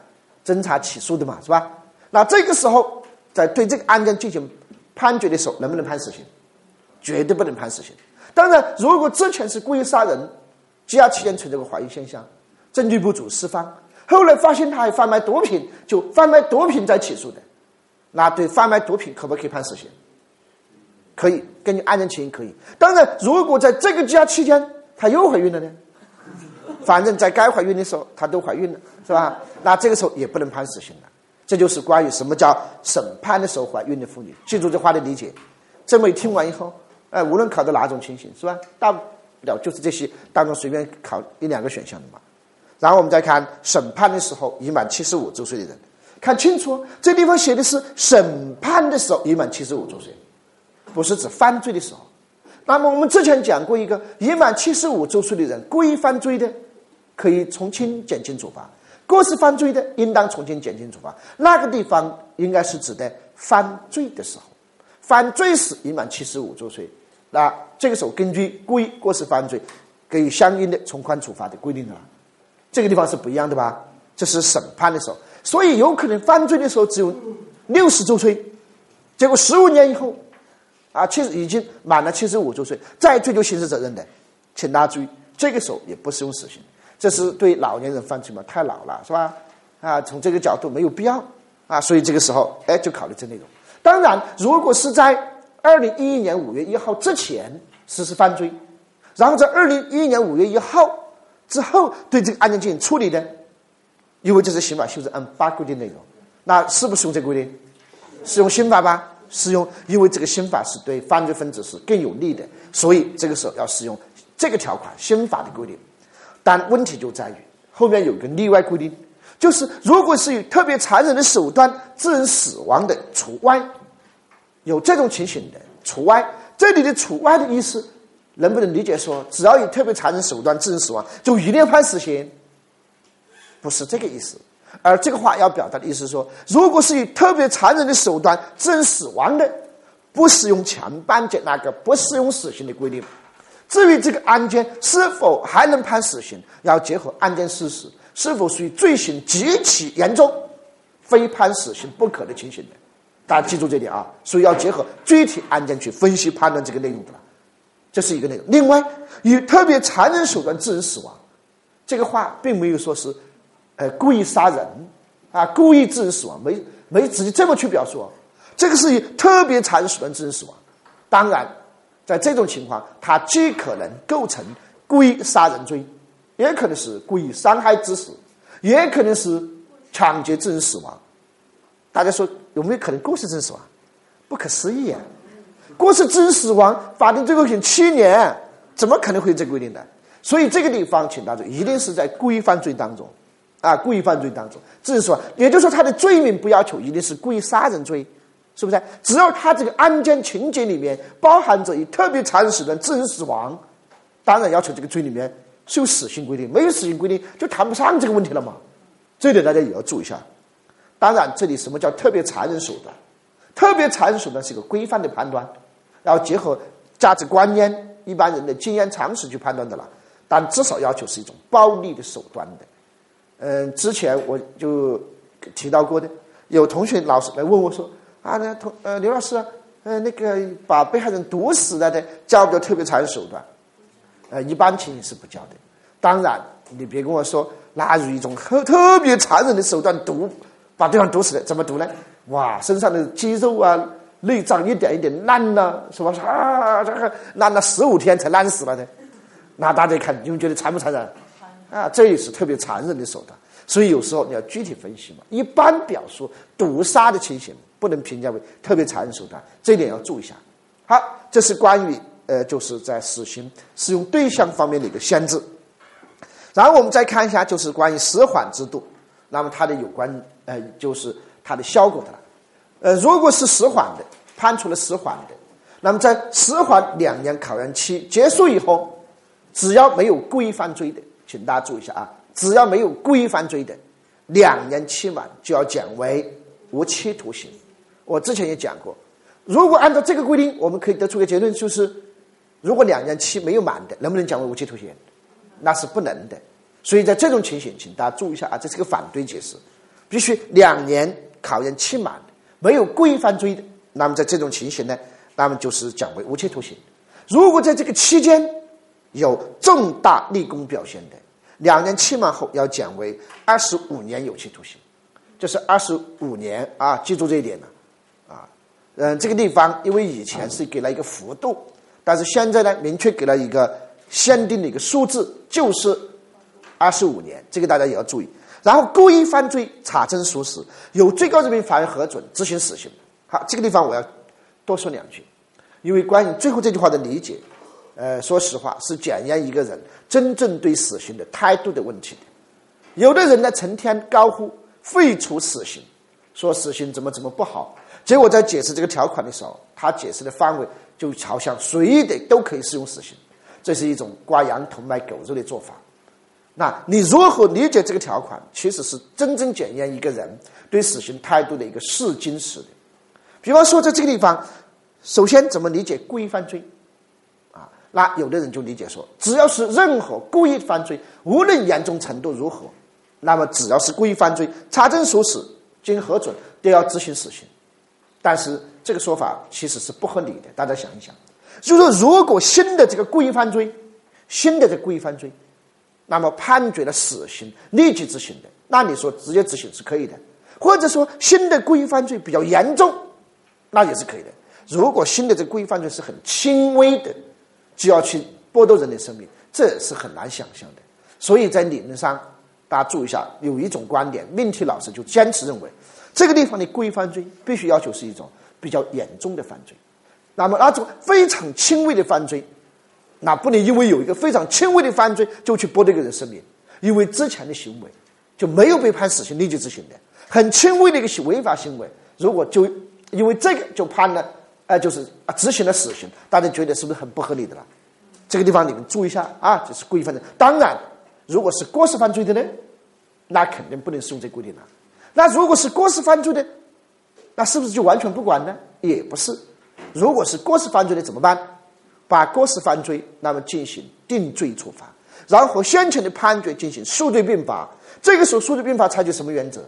侦查起诉的嘛，是吧？那这个时候在对这个案件进行判决的时候，能不能判死刑？绝对不能判死刑。当然，如果之前是故意杀人，羁押期间存在过怀孕现象。证据不足释放，后来发现他还贩卖毒品，就贩卖毒品再起诉的，那对贩卖毒品可不可以判死刑？可以，根据案件情形可以。当然，如果在这个羁押期间他又怀孕了呢？反正在该怀孕的时候他都怀孕了，是吧？那这个时候也不能判死刑了。这就是关于什么叫审判的时候怀孕的妇女，记住这话的理解。这么一听完以后，哎，无论考的哪种情形，是吧？大不了就是这些当中随便考一两个选项的嘛。然后我们再看审判的时候已满七十五周岁的人，看清楚，这地方写的是审判的时候已满七十五周岁，不是指犯罪的时候。那么我们之前讲过一个已满七十五周岁的人故意犯罪的，可以从轻减轻处罚；过失犯罪的，应当从轻减轻处罚。那个地方应该是指的犯罪的时候，犯罪时已满七十五周岁，那这个时候根据故意过失犯罪，给予相应的从宽处罚的规定了。这个地方是不一样的吧？这是审判的时候，所以有可能犯罪的时候只有六十周岁，结果十五年以后，啊，七十已经满了七十五周岁，再追究刑事责任的，请大家注意，这个时候也不适用死刑。这是对老年人犯罪嘛？太老了是吧？啊，从这个角度没有必要啊，所以这个时候哎，就考虑这内容。当然，如果是在二零一一年五月一号之前实施犯罪，然后在二零一一年五月一号。之后对这个案件进行处理的，因为这是刑法修正案八规定内容，那是不是用这个规定？适用刑法吧？适用，因为这个刑法是对犯罪分子是更有利的，所以这个时候要适用这个条款刑法的规定。但问题就在于后面有个例外规定，就是如果是以特别残忍的手段致人死亡的除外，有这种情形的除外。这里的除外的意思。能不能理解说，只要以特别残忍手段致人死亡，就一定判死刑？不是这个意思。而这个话要表达的意思是说，如果是以特别残忍的手段致人死亡的，不适用强半截那个不适用死刑的规定。至于这个案件是否还能判死刑，要结合案件事实，是否属于罪行极其严重，非判死刑不可的情形的。大家记住这点啊，所以要结合具体案件去分析判断这个内容的。这是一个内容。另外，以特别残忍手段致人死亡，这个话并没有说是，呃，故意杀人啊，故意致人死亡，没没直接这么去表述。这个是以特别残忍手段致人死亡。当然，在这种情况，他既可能构成故意杀人罪，也可能是故意伤害致死，也可能是抢劫致人死亡。大家说有没有可能故意致人死亡？不可思议啊！过失致人死亡，法定最高刑七年，怎么可能会有这规定的？所以这个地方，请大家注意，一定是在故意犯罪当中，啊，故意犯罪当中致人死亡。也就是说，他的罪名不要求一定是故意杀人罪，是不是？只要他这个案件情节里面包含着以特别残忍手段致人死亡，当然要求这个罪里面是有死刑规定，没有死刑规定就谈不上这个问题了嘛。这点大家也要注意一下。当然，这里什么叫特别残忍手段？特别残忍手段是一个规范的判断，然后结合价值观念、一般人的经验常识去判断的了。但至少要求是一种暴力的手段的。嗯，之前我就提到过的，有同学老师来问我说：“啊，那同呃刘老师，呃那个把被害人毒死了的，叫不叫特别残忍手段？”呃，一般情形是不叫的。当然，你别跟我说拿一种特特别残忍的手段毒把对方毒死了，怎么毒呢？哇，身上的肌肉啊、内脏一点一点烂了，是吧？啊，这个烂了十五天才烂死了的，那大家看，你们觉得残不残忍？啊，这也是特别残忍的手段。所以有时候你要具体分析嘛。一般表述毒杀的情形，不能评价为特别残忍手段，这一点要注意一下。好，这是关于呃，就是在死刑适用对象方面的一个限制。然后我们再看一下，就是关于死缓制度，那么它的有关呃，就是它的效果的了。呃，如果是死缓的，判处了死缓的，那么在死缓两年考验期结束以后，只要没有故意犯罪的，请大家注意一下啊，只要没有故意犯罪的，两年期满就要减为无期徒刑。我之前也讲过，如果按照这个规定，我们可以得出个结论，就是如果两年期没有满的，能不能减为无期徒刑？那是不能的，所以在这种情形，请大家注意一下啊，这是个反对解释，必须两年考验期满，没有故意犯罪的，那么在这种情形呢，那么就是讲为无期徒刑。如果在这个期间有重大立功表现的，两年期满后要减为二十五年有期徒刑，这是二十五年啊，记住这一点呢，嗯，这个地方因为以前是给了一个幅度，但是现在呢，明确给了一个。限定的一个数字就是二十五年，这个大家也要注意。然后故意犯罪查证属实，由最高人民法院核准执行死刑。好，这个地方我要多说两句，因为关于最后这句话的理解，呃，说实话是检验一个人真正对死刑的态度的问题的。有的人呢，成天高呼废除死刑，说死刑怎么怎么不好，结果在解释这个条款的时候，他解释的范围就朝向随意的都可以适用死刑。这是一种刮羊头卖狗肉的做法。那你如何理解这个条款？其实是真正检验一个人对死刑态度的一个试金石。比方说，在这个地方，首先怎么理解故意犯罪？啊，那有的人就理解说，只要是任何故意犯罪，无论严重程度如何，那么只要是故意犯罪，查证属实，经核准，都要执行死刑。但是这个说法其实是不合理的。大家想一想。就是说，如果新的这个故意犯罪，新的这故意犯罪，那么判决了死刑，立即执行的，那你说直接执行是可以的；或者说新的故意犯罪比较严重，那也是可以的。如果新的这故意犯罪是很轻微的，就要去剥夺人的生命，这是很难想象的。所以在理论上，大家注意一下，有一种观点，命题老师就坚持认为，这个地方的故意犯罪必须要求是一种比较严重的犯罪。那么那种非常轻微的犯罪，那不能因为有一个非常轻微的犯罪就去剥夺一个人生命，因为之前的行为就没有被判死刑立即执行的，很轻微的一个违法行为，如果就因为这个就判了，哎，就是啊执行了死刑，大家觉得是不是很不合理的了？这个地方你们注意一下啊，这是故意犯罪。当然，如果是过失犯罪的呢，那肯定不能适用这规定了。那如果是过失犯罪的，那是不是就完全不管呢？也不是。如果是过失犯罪的怎么办？把过失犯罪那么进行定罪处罚，然后先前的判决进行数罪并罚。这个时候数罪并罚采取什么原则？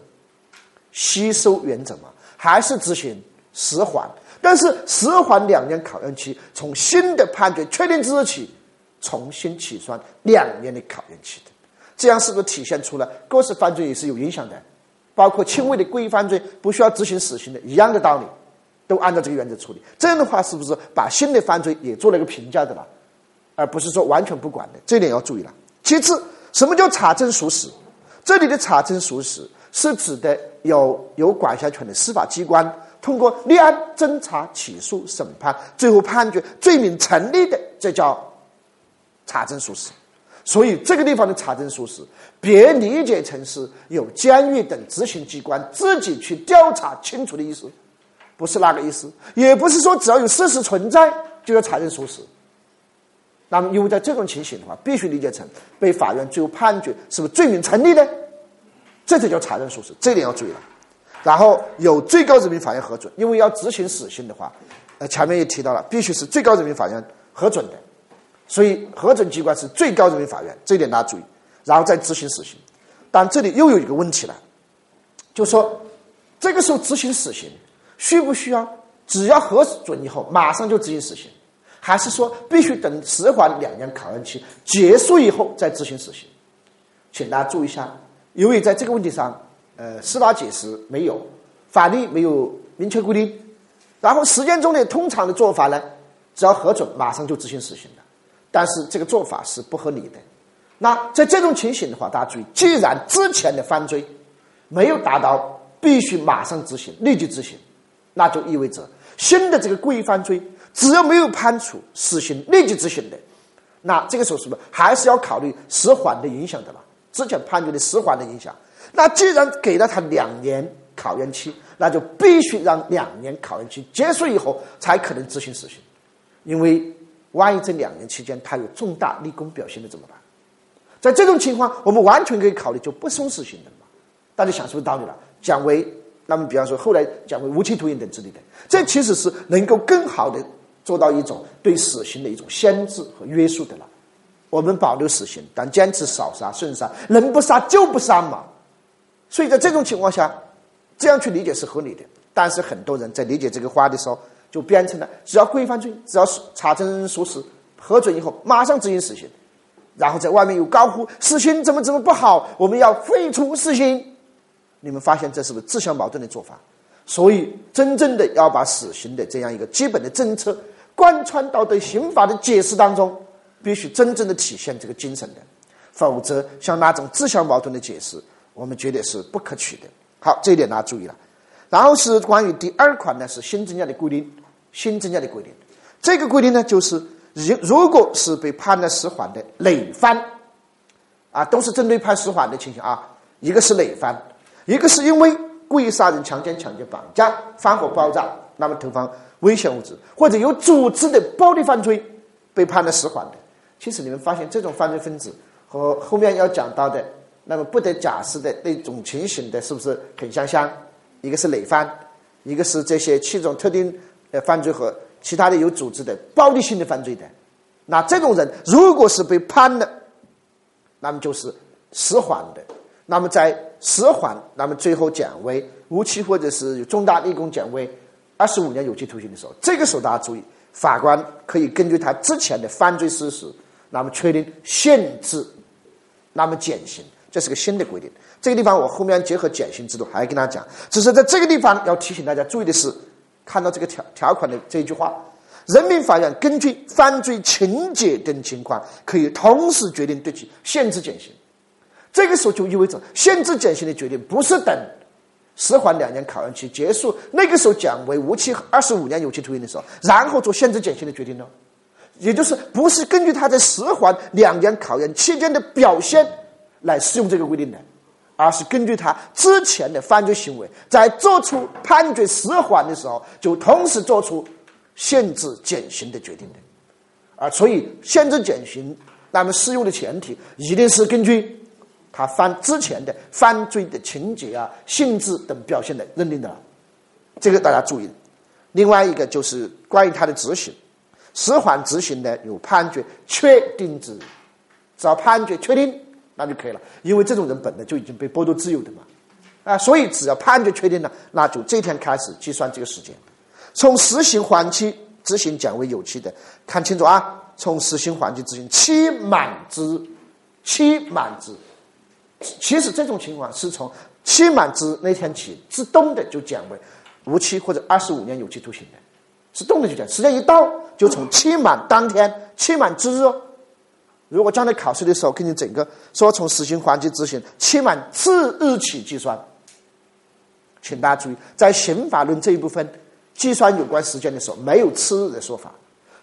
吸收原则嘛，还是执行死缓？但是死缓两年考验期，从新的判决确定之日起重新起算两年的考验期的，这样是不是体现出了过失犯罪也是有影响的？包括轻微的故意犯罪不需要执行死刑的一样的道理。都按照这个原则处理，这样的话是不是把新的犯罪也做了一个评价的了，而不是说完全不管的？这点要注意了。其次，什么叫查证属实？这里的查证属实是指的有有管辖权的司法机关通过立案、侦查、起诉、审判，最后判决罪名成立的，这叫查证属实。所以这个地方的查证属实，别理解成是有监狱等执行机关自己去调查清楚的意思。不是那个意思，也不是说只要有事实存在就要查证属实。那么，因为在这种情形的话，必须理解成被法院最后判决是不是罪名成立呢？这就叫查证属实，这点要注意了。然后有最高人民法院核准，因为要执行死刑的话，呃，前面也提到了，必须是最高人民法院核准的，所以核准机关是最高人民法院，这一点大家注意，然后再执行死刑。但这里又有一个问题了，就说这个时候执行死刑需不需要只要核准以后马上就执行死刑？还是说必须等死缓两年考验期结束以后再执行死刑？请大家注意一下，因为在这个问题上，呃，司法解释没有，法律没有明确规定。然后时间中的通常的做法呢，只要核准马上就执行死刑的，但是这个做法是不合理的。那在这种情形的话，大家注意，既然之前的犯罪没有达到必须马上执行、立即执行，那就意味着新的这个故意犯罪。只要没有判处死刑立即执行的，那这个时候是不是还是要考虑死缓的影响的了？之前判决的死缓的影响，那既然给了他两年考验期，那就必须让两年考验期结束以后才可能执行死刑，因为万一这两年期间他有重大立功表现的怎么办？在这种情况，我们完全可以考虑就不送死刑的嘛？大家想是不是道理了？讲为那么，比方说后来讲为无期徒刑等之类的，这其实是能够更好的。做到一种对死刑的一种限制和约束的了。我们保留死刑，但坚持少杀慎杀，能不杀就不杀嘛。所以在这种情况下，这样去理解是合理的。但是很多人在理解这个话的时候，就变成了只要规范罪，只要是查证属实、核准以后，马上执行死刑。然后在外面又高呼死刑怎么怎么不好，我们要废除死刑。你们发现这是不是自相矛盾的做法？所以，真正的要把死刑的这样一个基本的政策。贯穿到对刑法的解释当中，必须真正的体现这个精神的，否则像那种自相矛盾的解释，我们觉得是不可取的。好，这一点大家注意了。然后是关于第二款呢，是新增加的规定，新增加的规定。这个规定呢，就是如如果是被判了死缓的累犯，啊，都是针对判死缓的情形啊。一个是累犯，一个是因为故意杀人、强奸、抢劫、绑架、放火、爆炸，那么投放。危险物质或者有组织的暴力犯罪被判了死缓的，其实你们发现这种犯罪分子和后面要讲到的那么不得假释的那种情形的，是不是很相像？一个是累犯，一个是这些七种特定呃犯罪和其他的有组织的暴力性的犯罪的。那这种人如果是被判了，那么就是死缓的。那么在死缓，那么最后减为无期或者是有重大立功减为。二十五年有期徒刑的时候，这个时候大家注意，法官可以根据他之前的犯罪事实，那么确定限制，那么减刑，这是个新的规定。这个地方我后面结合减刑制度还要跟大家讲。只是在这个地方要提醒大家注意的是，看到这个条条款的这一句话，人民法院根据犯罪情节等情况，可以同时决定对其限制减刑。这个时候就意味着限制减刑的决定不是等。死缓两年考验期结束，那个时候讲为无期二十五年有期徒刑的时候，然后做限制减刑的决定呢？也就是不是根据他在死缓两年考验期间的表现来适用这个规定的，而是根据他之前的犯罪行为，在做出判决死缓的时候，就同时做出限制减刑的决定的。啊，所以限制减刑，那么适用的前提一定是根据。他犯之前的犯罪的情节啊、性质等表现的认定的，这个大家注意。另外一个就是关于他的执行，死缓执行的有判决确定之日，只要判决确定，那就可以了。因为这种人本来就已经被剥夺自由的嘛，啊，所以只要判决确定了，那就这天开始计算这个时间。从实行缓期执行减为有期的，看清楚啊！从实行缓期执行期满之，期满之。其实这种情况是从期满之那天起自动的就减为无期或者二十五年有期徒刑的，自动的就减。时间一到，就从期满当天、期满之日，如果将来考试的时候给你整个说从死刑缓期执行期满次日起计算，请大家注意，在刑法论这一部分计算有关时间的时候，没有次日的说法，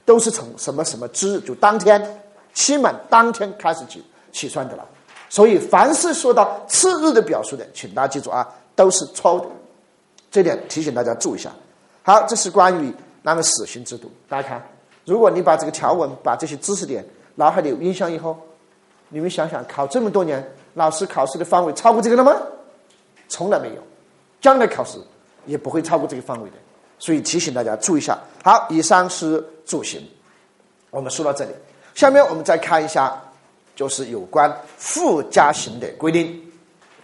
都是从什么什么之日就当天期满当天开始起起算的了。所以，凡是说到次日的表述的，请大家记住啊，都是错的。这点提醒大家注意一下。好，这是关于那么死刑制度。大家看，如果你把这个条文、把这些知识点脑海里有印象以后，你们想想，考这么多年，老师考试的范围超过这个了吗？从来没有，将来考试也不会超过这个范围的。所以提醒大家注意一下。好，以上是主刑，我们说到这里，下面我们再看一下，就是有关附加刑的规定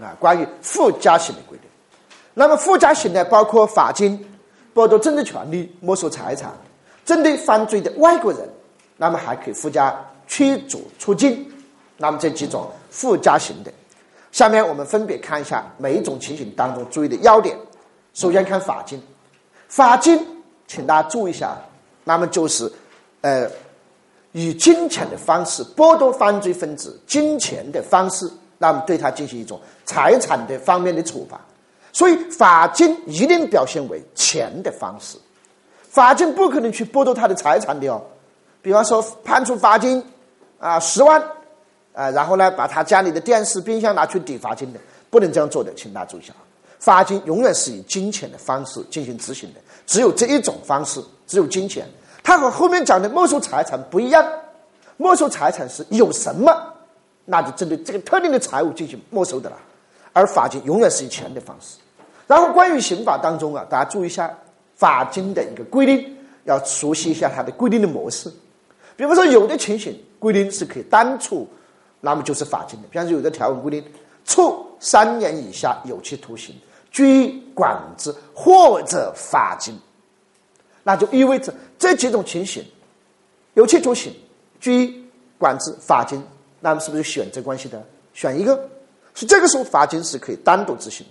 啊，关于附加刑的规定。那么附加刑呢，包括罚金、剥夺政治权利、没收财产，针对犯罪的外国人，那么还可以附加。驱逐出境，那么这几种附加刑的，下面我们分别看一下每一种情形当中注意的要点。首先看罚金，罚金，请大家注意一下，那么就是，呃，以金钱的方式剥夺犯罪分子金钱的方式，那么对他进行一种财产的方面的处罚。所以罚金一定表现为钱的方式，罚金不可能去剥夺他的财产的哦。比方说判处罚金。啊，十万，啊，然后呢，把他家里的电视、冰箱拿去抵罚金的，不能这样做的，请大家注意一下。罚金永远是以金钱的方式进行执行的，只有这一种方式，只有金钱。它和后面讲的没收财产不一样，没收财产是有什么，那就针对这个特定的财物进行没收的了，而罚金永远是以钱的方式。然后关于刑法当中啊，大家注意一下罚金的一个规定，要熟悉一下它的规定的模式。比方说，有的情形规定是可以单处，那么就是罚金的。比方说，有的条文规定处三年以下有期徒刑、拘役、管制或者罚金，那就意味着这几种情形，有期徒刑、拘役、管制、罚金，那么是不是选择关系的？选一个，是这个时候罚金是可以单独执行，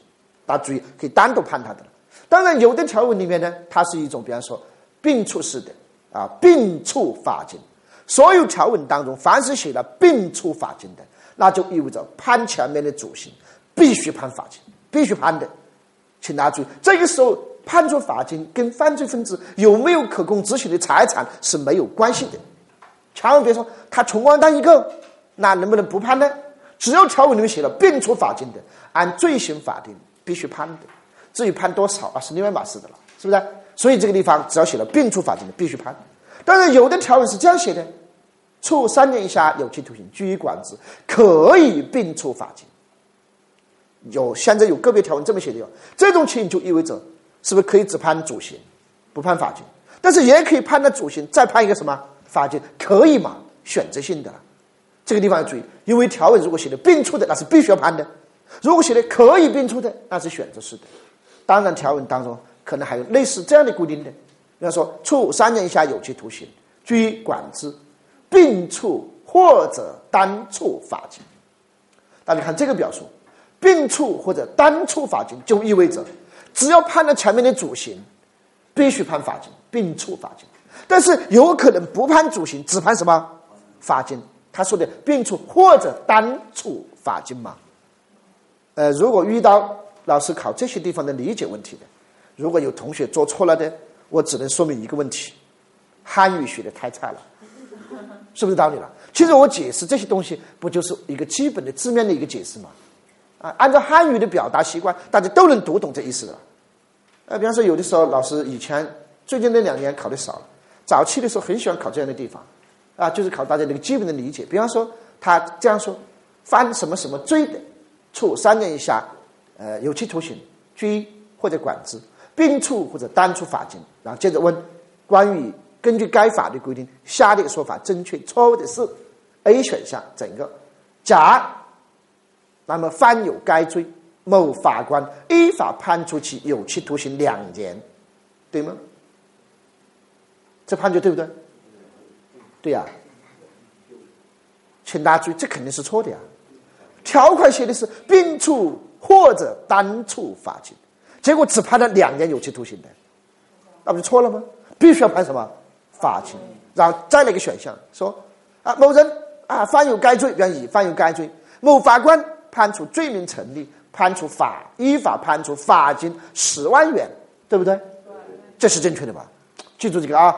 大家注意，可以单独判他的。当然，有的条文里面呢，它是一种，比方说并处式的啊，并处罚金。所有条文当中，凡是写了并处罚金的，那就意味着判前面的主刑必须判罚金，必须判的。请大家注意，这个时候判处罚金跟犯罪分子有没有可供执行的财产是没有关系的。千万别说他穷光蛋一个，那能不能不判呢？只要条文里面写了并处罚金的，按罪刑法定必须判的。至于判多少啊，是另外一码事的了，是不是？所以这个地方只要写了并处罚金的，必须判。但是有的条文是这样写的：处三年以下有期徒刑、拘役、管制，可以并处罚金。有现在有个别条文这么写的哟，这种情形就意味着是不是可以只判主刑，不判罚金？但是也可以判了主刑，再判一个什么罚金？可以嘛？选择性的。这个地方要注意，因为条文如果写的并处的，那是必须要判的；如果写的可以并处的，那是选择式的。当然，条文当中可能还有类似这样的规定的。要说，处三年以下有期徒刑、拘役、管制，并处或者单处罚金。大家看这个表述，并处或者单处罚金，就意味着只要判了前面的主刑，必须判罚金，并处罚金。但是有可能不判主刑，只判什么罚金？他说的并处或者单处罚金嘛？呃，如果遇到老师考这些地方的理解问题的，如果有同学做错了的。我只能说明一个问题：汉语学的太差了，是不是道理了？其实我解释这些东西，不就是一个基本的字面的一个解释吗？啊，按照汉语的表达习惯，大家都能读懂这意思的。呃，比方说，有的时候老师以前最近那两年考的少了，早期的时候很喜欢考这样的地方，啊，就是考大家那个基本的理解。比方说，他这样说：犯什么什么罪的，处三年以下，呃，有期徒刑、拘役或者管制。并处或者单处罚金，然后接着问：关于根据该法律规定，下列说法正确错误的是？A 选项整个甲，那么犯有该罪，某法官依法判处其有期徒刑两年，对吗？这判决对不对？对呀，请大家注意，这肯定是错的呀。条款写的是并处或者单处罚金。结果只判了两年有期徒刑的，那不就错了吗？必须要判什么罚金，然后再来一个选项说啊，某人啊犯有该罪，比方乙犯有该罪，某法官判处罪名成立，判处法依法判处罚金十万元，对不对？这是正确的吧？记住这个啊，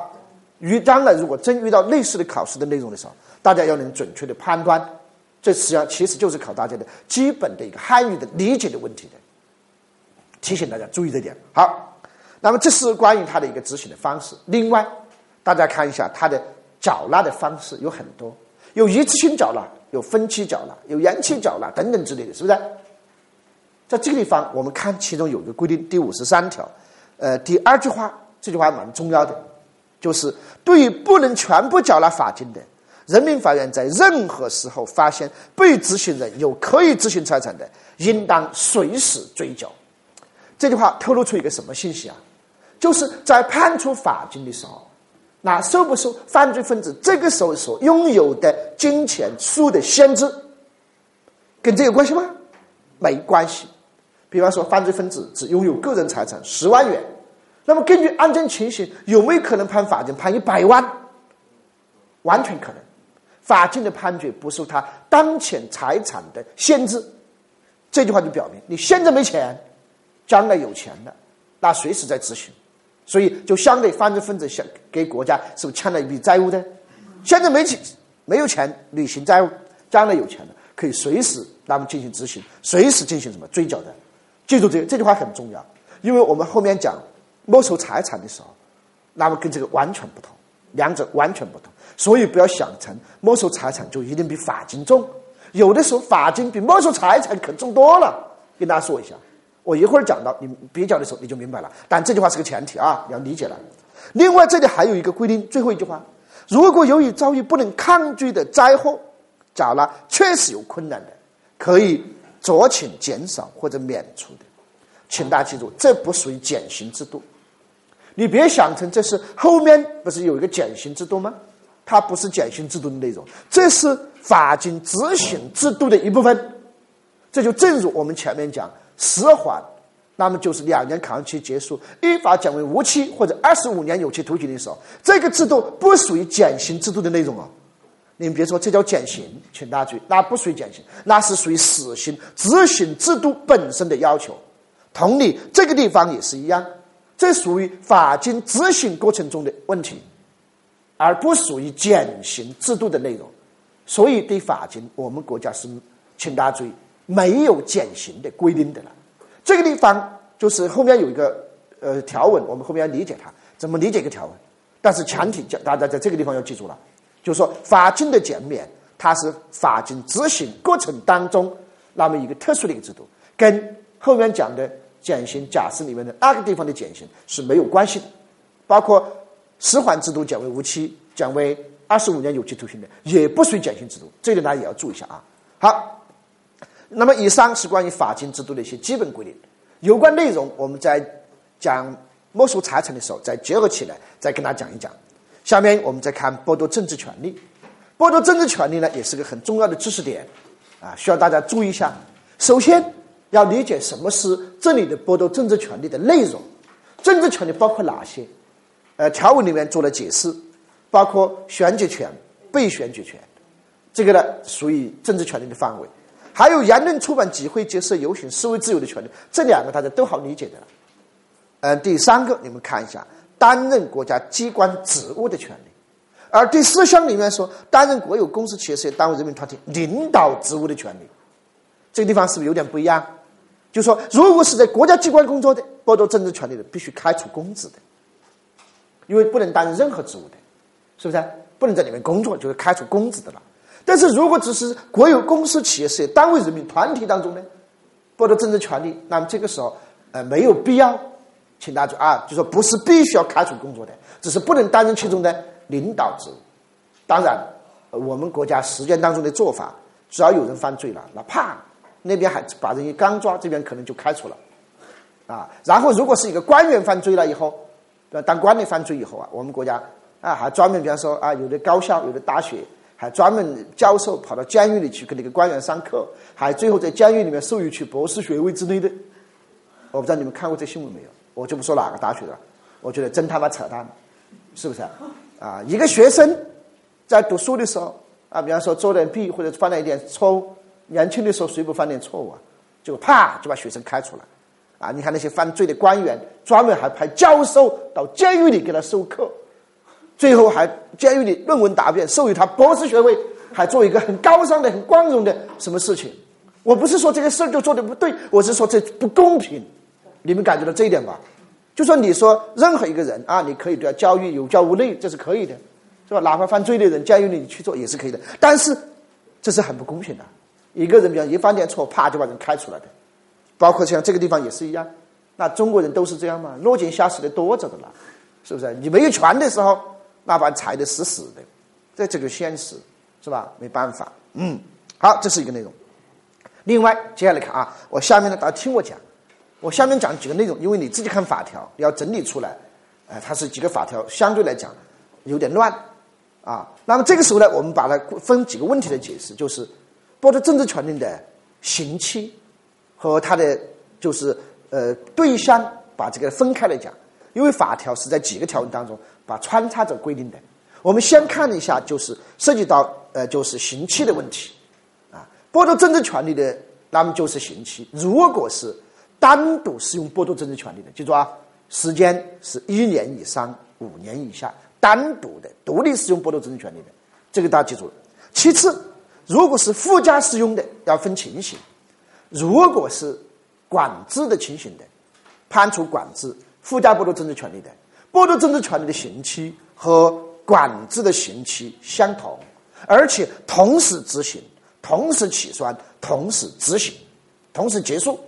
于将来如果真遇到类似的考试的内容的时候，大家要能准确的判断，这实际上其实就是考大家的基本的一个汉语的理解的问题的。提醒大家注意这点。好，那么这是关于它的一个执行的方式。另外，大家看一下它的缴纳的方式有很多，有一次性缴纳，有分期缴纳，有延期缴纳等等之类的，是不是？在这个地方，我们看其中有一个规定，第五十三条，呃，第二句话，这句话蛮重要的，就是对于不能全部缴纳罚金的，人民法院在任何时候发现被执行人有可以执行财产的，应当随时追缴。这句话透露出一个什么信息啊？就是在判处罚金的时候，那受不受犯罪分子这个时候所拥有的金钱数的限制，跟这有关系吗？没关系。比方说，犯罪分子只拥有个人财产十万元，那么根据案件情形，有没有可能判罚金判一百万？完全可能。法金的判决不受他当前财产的限制。这句话就表明，你现在没钱，将来有钱了，那随时在执行。所以，就相对犯罪分子想给国家是不是欠了一笔债务的？现在没钱，没有钱履行债务，将来有钱了，可以随时那么进行执行，随时进行什么追缴的。记住这这句话很重要，因为我们后面讲没收财产的时候，那么跟这个完全不同，两者完全不同。所以不要想成没收财产就一定比罚金重，有的时候罚金比没收财产可重多了。跟大家说一下，我一会儿讲到你比较的时候你就明白了。但这句话是个前提啊，要理解了。另外这里还有一个规定，最后一句话：如果由于遭遇不能抗拒的灾祸，缴纳确实有困难的，可以。酌情减少或者免除的，请大家记住，这不属于减刑制度。你别想成这是后面不是有一个减刑制度吗？它不是减刑制度的内容，这是法金执行制度的一部分。这就正如我们前面讲，死缓，那么就是两年抗期结束，依法减为无期或者二十五年有期徒刑的时候，这个制度不属于减刑制度的内容啊。你们别说这叫减刑，请大家注意，那不属于减刑，那是属于死刑执行制度本身的要求。同理，这个地方也是一样，这属于法经执行过程中的问题，而不属于减刑制度的内容。所以，对法经，我们国家是，请大家注意，没有减刑的规定的了。这个地方就是后面有一个呃条文，我们后面要理解它，怎么理解一个条文？但是前提叫大家在这个地方要记住了。就是说，法金的减免，它是法金执行过程当中那么一个特殊的一个制度，跟后面讲的减刑假释里面的那个地方的减刑是没有关系的。包括十缓制度减为无期、减为二十五年有期徒刑的，也不属于减刑制度，这点大家也要注意一下啊。好，那么以上是关于罚金制度的一些基本规定，有关内容我们在讲没收财产的时候再结合起来，再跟大家讲一讲。下面我们再看剥夺政治权利，剥夺政治权利呢，也是个很重要的知识点，啊，需要大家注意一下。首先要理解什么是这里的剥夺政治权利的内容，政治权利包括哪些？呃，条文里面做了解释，包括选举权、被选举权，这个呢属于政治权利的范围，还有言论、出版、集会、结社、游行、示威自由的权利，这两个大家都好理解的了。嗯，第三个你们看一下。担任国家机关职务的权利，而第四项里面说担任国有、公司、企业、事业单位、人民团体领导职务的权利，这个地方是不是有点不一样？就说如果是在国家机关工作的，剥夺政治权利的，必须开除公职的，因为不能担任任何职务的，是不是？不能在里面工作，就是开除公职的了。但是如果只是国有、公司、企业、事业单位、人民团体当中呢，剥夺政治权利，那么这个时候呃没有必要。请大家啊，就说不是必须要开除工作的，只是不能担任其中的领导职务。当然，我们国家实践当中的做法，只要有人犯罪了，那啪，那边还把人一刚抓，这边可能就开除了。啊，然后如果是一个官员犯罪了以后，当官的犯罪以后啊，我们国家啊还专门比方说啊，有的高校、有的大学还专门教授跑到监狱里去给那个官员上课，还最后在监狱里面授予去博士学位之类的。我不知道你们看过这新闻没有？我就不说哪个大学了，我觉得真他妈扯淡，是不是？啊，一个学生在读书的时候啊，比方说做点弊或者犯了一点错误，年轻的时候谁不犯点错误啊？就啪就把学生开除了。啊，你看那些犯罪的官员，专门还派教授到监狱里给他授课，最后还监狱里论文答辩，授予他博士学位，还做一个很高尚的、很光荣的什么事情？我不是说这个事儿就做的不对，我是说这不公平。你们感觉到这一点吧？就说你说任何一个人啊，你可以对他教育有教无类，这是可以的。是吧？哪怕犯罪的人，监狱里去做也是可以的。但是这是很不公平的。一个人比方一犯点错，啪就把人开除了的。包括像这个地方也是一样。那中国人都是这样吗？落井下石的多着的了，是不是？你没有权的时候，那把踩得死死的，这这个现实是吧？没办法。嗯，好，这是一个内容。另外，接下来看啊，我下面呢，大家听我讲。我下面讲几个内容，因为你自己看法条，要整理出来。哎，它是几个法条，相对来讲有点乱啊。那么这个时候呢，我们把它分几个问题来解释，就是剥夺政治权利的刑期和它的就是呃对象，把这个分开来讲。因为法条是在几个条文当中把穿插着规定的。我们先看一下，就是涉及到呃就是刑期的问题啊。剥夺政治权利的，那么就是刑期。如果是单独适用剥夺政治权利的，记住啊。时间是一年以上五年以下，单独的独立适用剥夺政治权利的，这个大家记住了。其次，如果是附加适用的，要分情形。如果是管制的情形的，判处管制、附加剥夺政治权利的，剥夺政治权利的刑期和管制的刑期相同，而且同时执行、同时起算、同时执行、同时结束，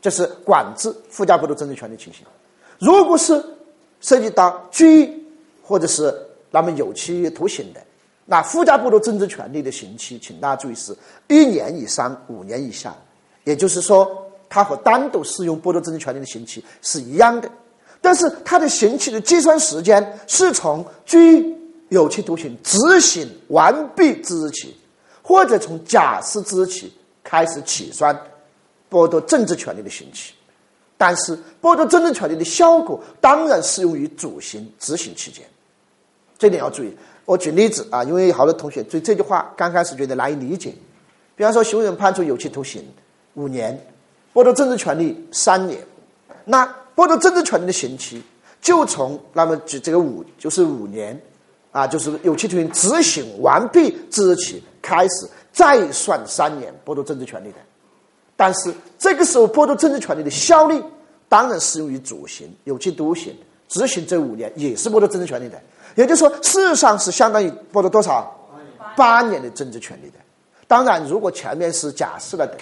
这是管制、附加剥夺政治权利情形。如果是涉及到拘役或者是那么有期徒刑的，那附加剥夺政治权利的刑期，请大家注意是一年以上五年以下，也就是说，它和单独适用剥夺政治权利的刑期是一样的，但是它的刑期的计算时间是从拘有期徒刑执行完毕之日起，或者从假释之日起开始起算剥夺政治权利的刑期。但是剥夺政治权利的效果当然适用于主刑执行期间，这点要注意。我举例子啊，因为好多同学对这句话刚开始觉得难以理解。比方说，行为人判处有期徒刑五年，剥夺政治权利三年，那剥夺政治权利的刑期就从那么这这个五就是五年啊，就是有期徒刑执行完毕之日起开始，再算三年剥夺政治权利的。但是这个时候剥夺政治权利的效力，当然适用于主刑有期徒刑执行这五年，也是剥夺政治权利的。也就是说，事实上是相当于剥夺多少？八年的政治权利的。当然，如果前面是假释了的，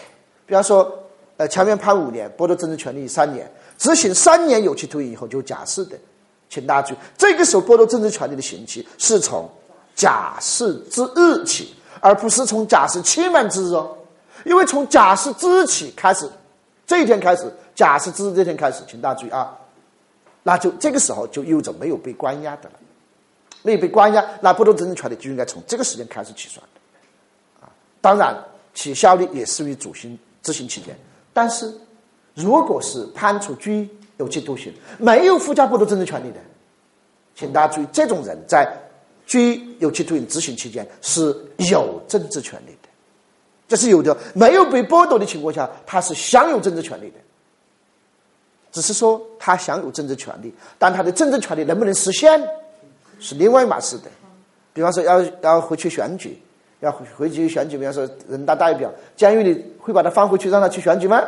比方说，呃，前面判五年，剥夺政治权利三年，执行三年有期徒刑以后就假释的，请大家注意，这个时候剥夺政治权利的刑期是从假释之日起，而不是从假释期满之日哦。因为从假释之日起开始，这一天开始，假释之日这天开始，请大家注意啊，那就这个时候就意味着没有被关押的了，没有被关押，那剥夺政治权利就应该从这个时间开始起算，啊，当然起效力也适于主刑执行期间，但是如果是判处拘役有期徒刑，没有附加剥夺政治权利的，请大家注意，这种人在拘役有期徒刑执行期间是有政治权利的。这是有的，没有被剥夺的情况下，他是享有政治权利的。只是说他享有政治权利，但他的政治权利能不能实现，是另外一码事的。比方说，要要回去选举，要回去选举，比方说人大代表，监狱里会把他放回去让他去选举吗？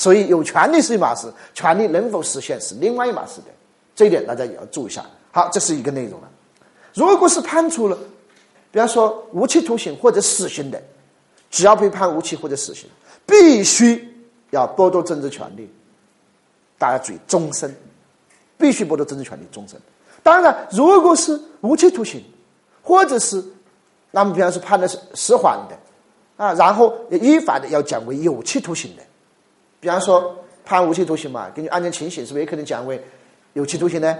所以有权利是一码事，权利能否实现是另外一码事的。这一点大家也要注意一下。好，这是一个内容了。如果是判处了，比方说无期徒刑或者死刑的。只要被判无期或者死刑，必须要剥夺政治权利。大家注意，终身必须剥夺政治权利，终身。当然，如果是无期徒刑，或者是那么，比方说判的是死缓的啊，然后依法的要降为有期徒刑的。比方说判无期徒刑嘛，根据案件情形，是不是也可能降为有期徒刑呢？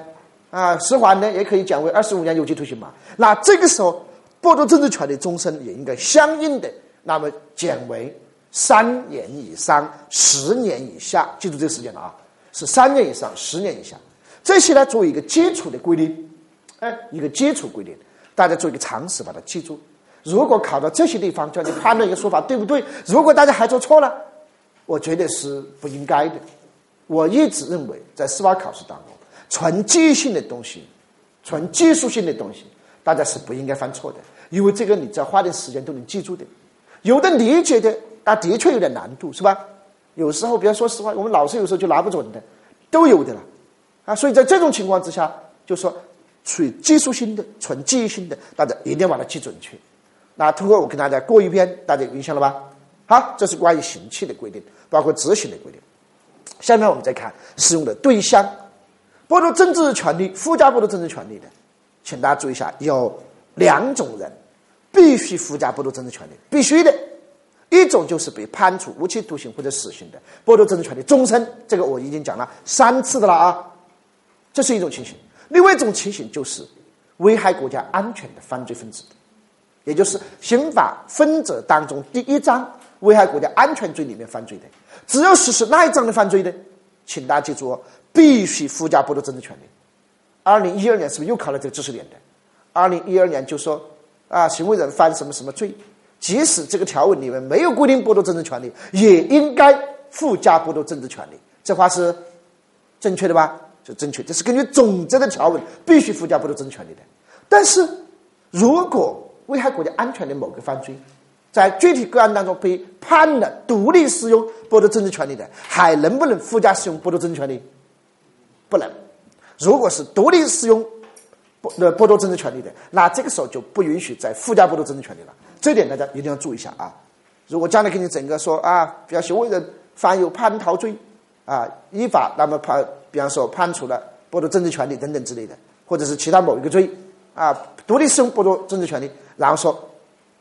啊，死缓呢也可以降为二十五年有期徒刑嘛。那这个时候剥夺政治权利终身，也应该相应的。那么减为三年以上十年以下，记住这个时间了啊，是三年以上十年以下。这些呢，作为一个基础的规定，哎，一个基础规定，大家做一个常识，把它记住。如果考到这些地方，叫你判断一个说法对不对？如果大家还做错了，我觉得是不应该的。我一直认为，在司法考试当中，纯记忆性的东西，纯技术性的东西，大家是不应该犯错的，因为这个你只要花点时间都能记住的。有的理解的，那的确有点难度，是吧？有时候，比方说实话，我们老师有时候就拿不准的，都有的了，啊，所以在这种情况之下，就说属于技术性的、纯记忆性的，大家一定要把它记准确。那通过我跟大家过一遍，大家有印象了吧？好，这是关于刑期的规定，包括执行的规定。下面我们再看适用的对象，剥夺政治权利、附加剥夺政治权利的，请大家注意一下，有两种人必须附加剥夺政治权利，必须的。一种就是被判处无期徒刑或者死刑的，剥夺政治权利终身，这个我已经讲了三次的了啊，这是一种情形。另外一种情形就是危害国家安全的犯罪分子，也就是刑法分则当中第一章危害国家安全罪里面犯罪的，只要实施那一章的犯罪的，请大家记住，必须附加剥夺政治权利。二零一二年是不是又考了这个知识点的？二零一二年就说啊，行为人犯什么什么罪？即使这个条文里面没有规定剥夺政治权利，也应该附加剥夺政治权利。这话是正确的吧？是正确。这是根据总则的条文必须附加剥夺政治权利的。但是，如果危害国家安全的某个犯罪，在具体个案当中被判了独立适用剥夺政治权利的，还能不能附加适用剥夺政治权利？不能。如果是独立适用剥呃剥夺政治权利的，那这个时候就不允许再附加剥夺政治权利了。这点大家一定要注意一下啊！如果将来给你整个说啊，比方行为人犯有叛逃罪啊，依法那么判，比方说判处了剥夺政治权利等等之类的，或者是其他某一个罪啊，独立适用剥夺政治权利，然后说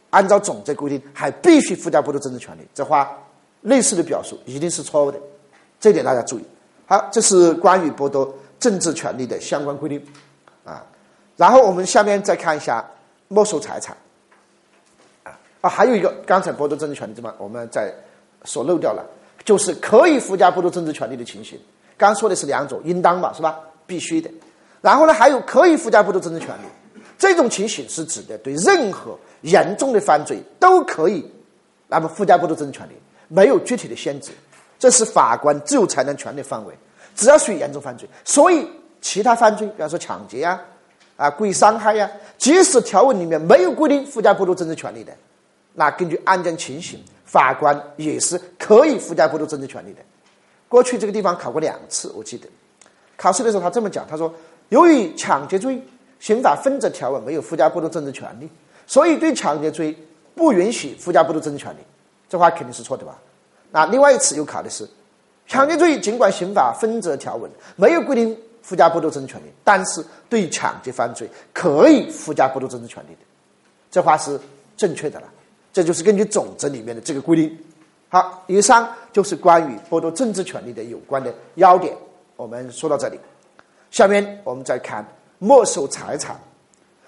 按照总则规定还必须附加剥夺政治权利，这话类似的表述一定是错误的，这点大家注意。好，这是关于剥夺政治权利的相关规定啊。然后我们下面再看一下没收财产。啊啊，还有一个，刚才剥夺政治权利地方，我们在说漏掉了，就是可以附加剥夺政治权利的情形。刚说的是两种，应当嘛，是吧？必须的。然后呢，还有可以附加剥夺政治权利，这种情形是指的对任何严重的犯罪都可以，那么附加剥夺政治权利，没有具体的限制，这是法官自由裁量权的范围，只要属于严重犯罪。所以，其他犯罪，比方说抢劫呀、啊故意伤害呀，即使条文里面没有规定附加剥夺政治权利的。那根据案件情形，法官也是可以附加剥夺政治权利的。过去这个地方考过两次，我记得考试的时候他这么讲：他说，由于抢劫罪刑法分则条文没有附加剥夺政治权利，所以对抢劫罪不允许附加剥夺政治权利。这话肯定是错的吧？那另外一次又考的是，抢劫罪尽管刑法分则条文没有规定附加剥夺政治权利，但是对抢劫犯罪可以附加剥夺政治权利的。这话是正确的了。这就是根据总则里面的这个规定。好，以上就是关于剥夺政治权利的有关的要点。我们说到这里，下面我们再看没收财产。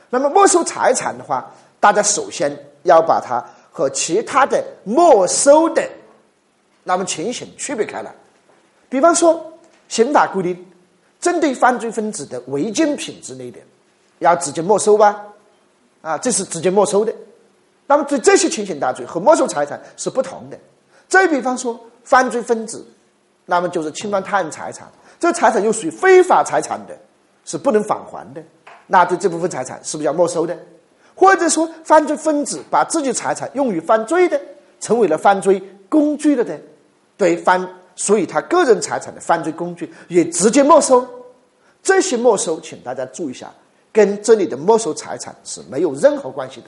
那么没收财产的话，大家首先要把它和其他的没收的那么情形区别开来。比方说，刑法规定，针对犯罪分子的违禁品之类的，要直接没收吧？啊，这是直接没收的。那么，对这些情形大罪和没收财产是不同的。再比方说，犯罪分子，那么就是侵犯他人财产，这财产又属于非法财产的，是不能返还的。那对这部分财产是不是要没收的？或者说，犯罪分子把自己财产用于犯罪的，成为了犯罪工具了的，对犯属于他个人财产的犯罪工具也直接没收。这些没收，请大家注意一下，跟这里的没收财产是没有任何关系的。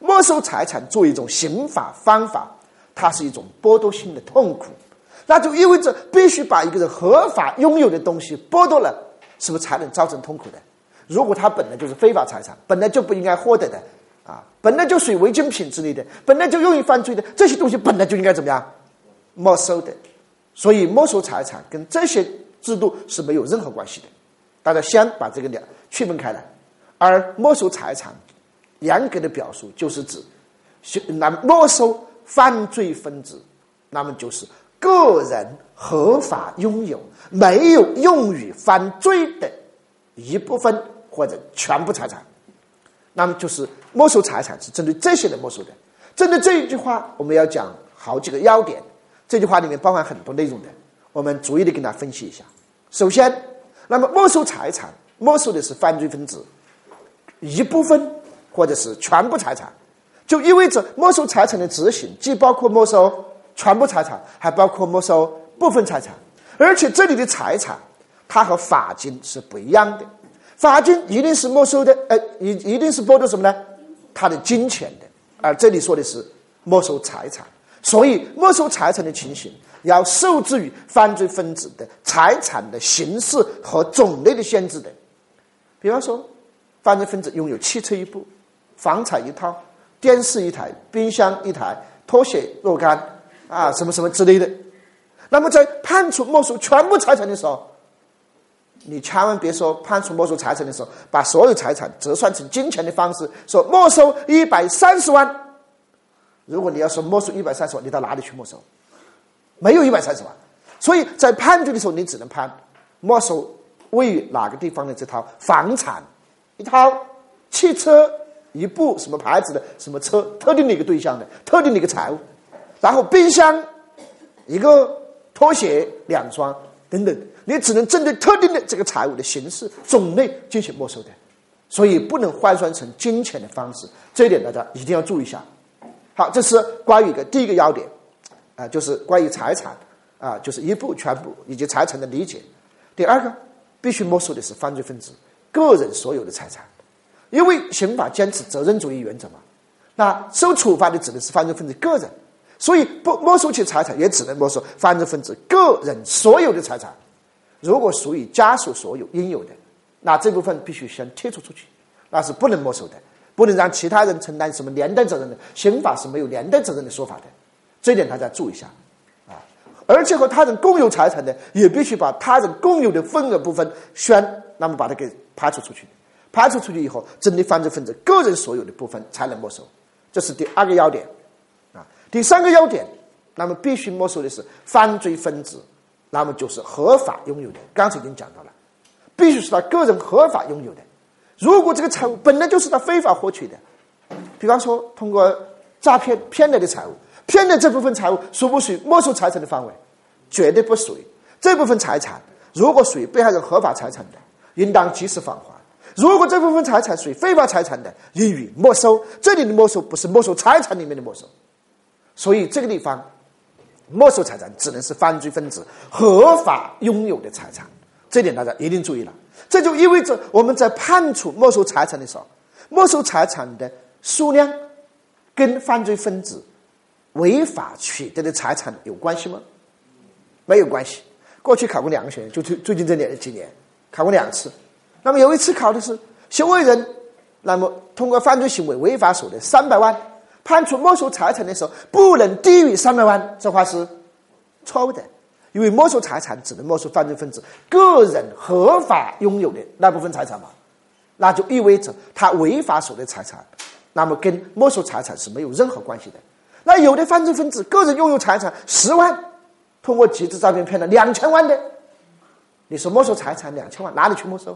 没收财产作为一种刑法方法，它是一种剥夺性的痛苦，那就意味着必须把一个人合法拥有的东西剥夺了，是不是才能造成痛苦的？如果他本来就是非法财产，本来就不应该获得的，啊，本来就属于违禁品之类的，本来就用于犯罪的这些东西，本来就应该怎么样没收的？所以没收财产跟这些制度是没有任何关系的。大家先把这个两区分开来，而没收财产。严格的表述就是指，那没收犯罪分子，那么就是个人合法拥有没有用于犯罪的一部分或者全部财产，那么就是没收财产是针对这些人没收的。针对这一句话，我们要讲好几个要点。这句话里面包含很多内容的，我们逐一的跟大家分析一下。首先，那么没收财产，没收的是犯罪分子一部分。或者是全部财产，就意味着没收财产的执行既包括没收全部财产，还包括没收部分财产。而且这里的财产，它和法金是不一样的。罚金一定是没收的，呃，一一定是剥夺什么呢？他的金钱的。而这里说的是没收财产，所以没收财产的情形要受制于犯罪分子的财产的形式和种类的限制的。比方说，犯罪分子拥有汽车一部、房产一套、电视一台、冰箱一台、拖鞋若干啊，什么什么之类的。那么在判处没收全部财产的时候，你千万别说判处没收财产的时候，把所有财产折算成金钱的方式说没收一百三十万。如果你要说没收一百三十万，你到哪里去没收？没有一百三十万，所以在判决的时候，你只能判没收位于哪个地方的这套房产一套、汽车一部什么牌子的什么车，特定的一个对象的特定的一个财物，然后冰箱一个拖鞋两双等等。你只能针对特定的这个财物的形式、种类进行没收的，所以不能换算成金钱的方式。这一点大家一定要注意一下。好，这是关于一个第一个要点，啊，就是关于财产啊，就是一部、全部以及财产的理解。第二个，必须没收的是犯罪分子个人所有的财产，因为刑法坚持责任主义原则嘛。那受处罚的只能是犯罪分子个人，所以不没收其财产，也只能没收犯罪分子个人所有的财产。如果属于家属所有应有的，那这部分必须先剔除出去，那是不能没收的，不能让其他人承担什么连带责任的。刑法是没有连带责任的说法的，这点大家注意一下啊。而且和他人共有财产的，也必须把他人共有的份额部分宣，那么把它给排除出去。排除出去以后，针对犯罪分子个人所有的部分才能没收。这是第二个要点。第三个要点，那么必须没收的是犯罪分子。那么就是合法拥有的，刚才已经讲到了，必须是他个人合法拥有的。如果这个财物本来就是他非法获取的，比方说通过诈骗骗来的财物，骗的这部分财物属不属于没收财产的范围？绝对不属于。这部分财产如果属于被害人合法财产的，应当及时返还；如果这部分财产属于非法财产的，应予没收。这里的没收不是没收财产里面的没收，所以这个地方。没收财产只能是犯罪分子合法拥有的财产，这点大家一定注意了。这就意味着我们在判处没收财产的时候，没收财产的数量跟犯罪分子违法取得的财产有关系吗？没有关系。过去考过两个学员，就最最近这两几年考过两次。那么有一次考的是行为人，那么通过犯罪行为违法所得三百万。判处没收财产的时候，不能低于三百万，这话是错误的，因为没收财产只能没收犯罪分子个人合法拥有的那部分财产嘛，那就意味着他违法所得财产，那么跟没收财产是没有任何关系的。那有的犯罪分子个人拥有财产十万，通过集资诈骗骗了两千万的，你说没收财产两千万哪里去没收？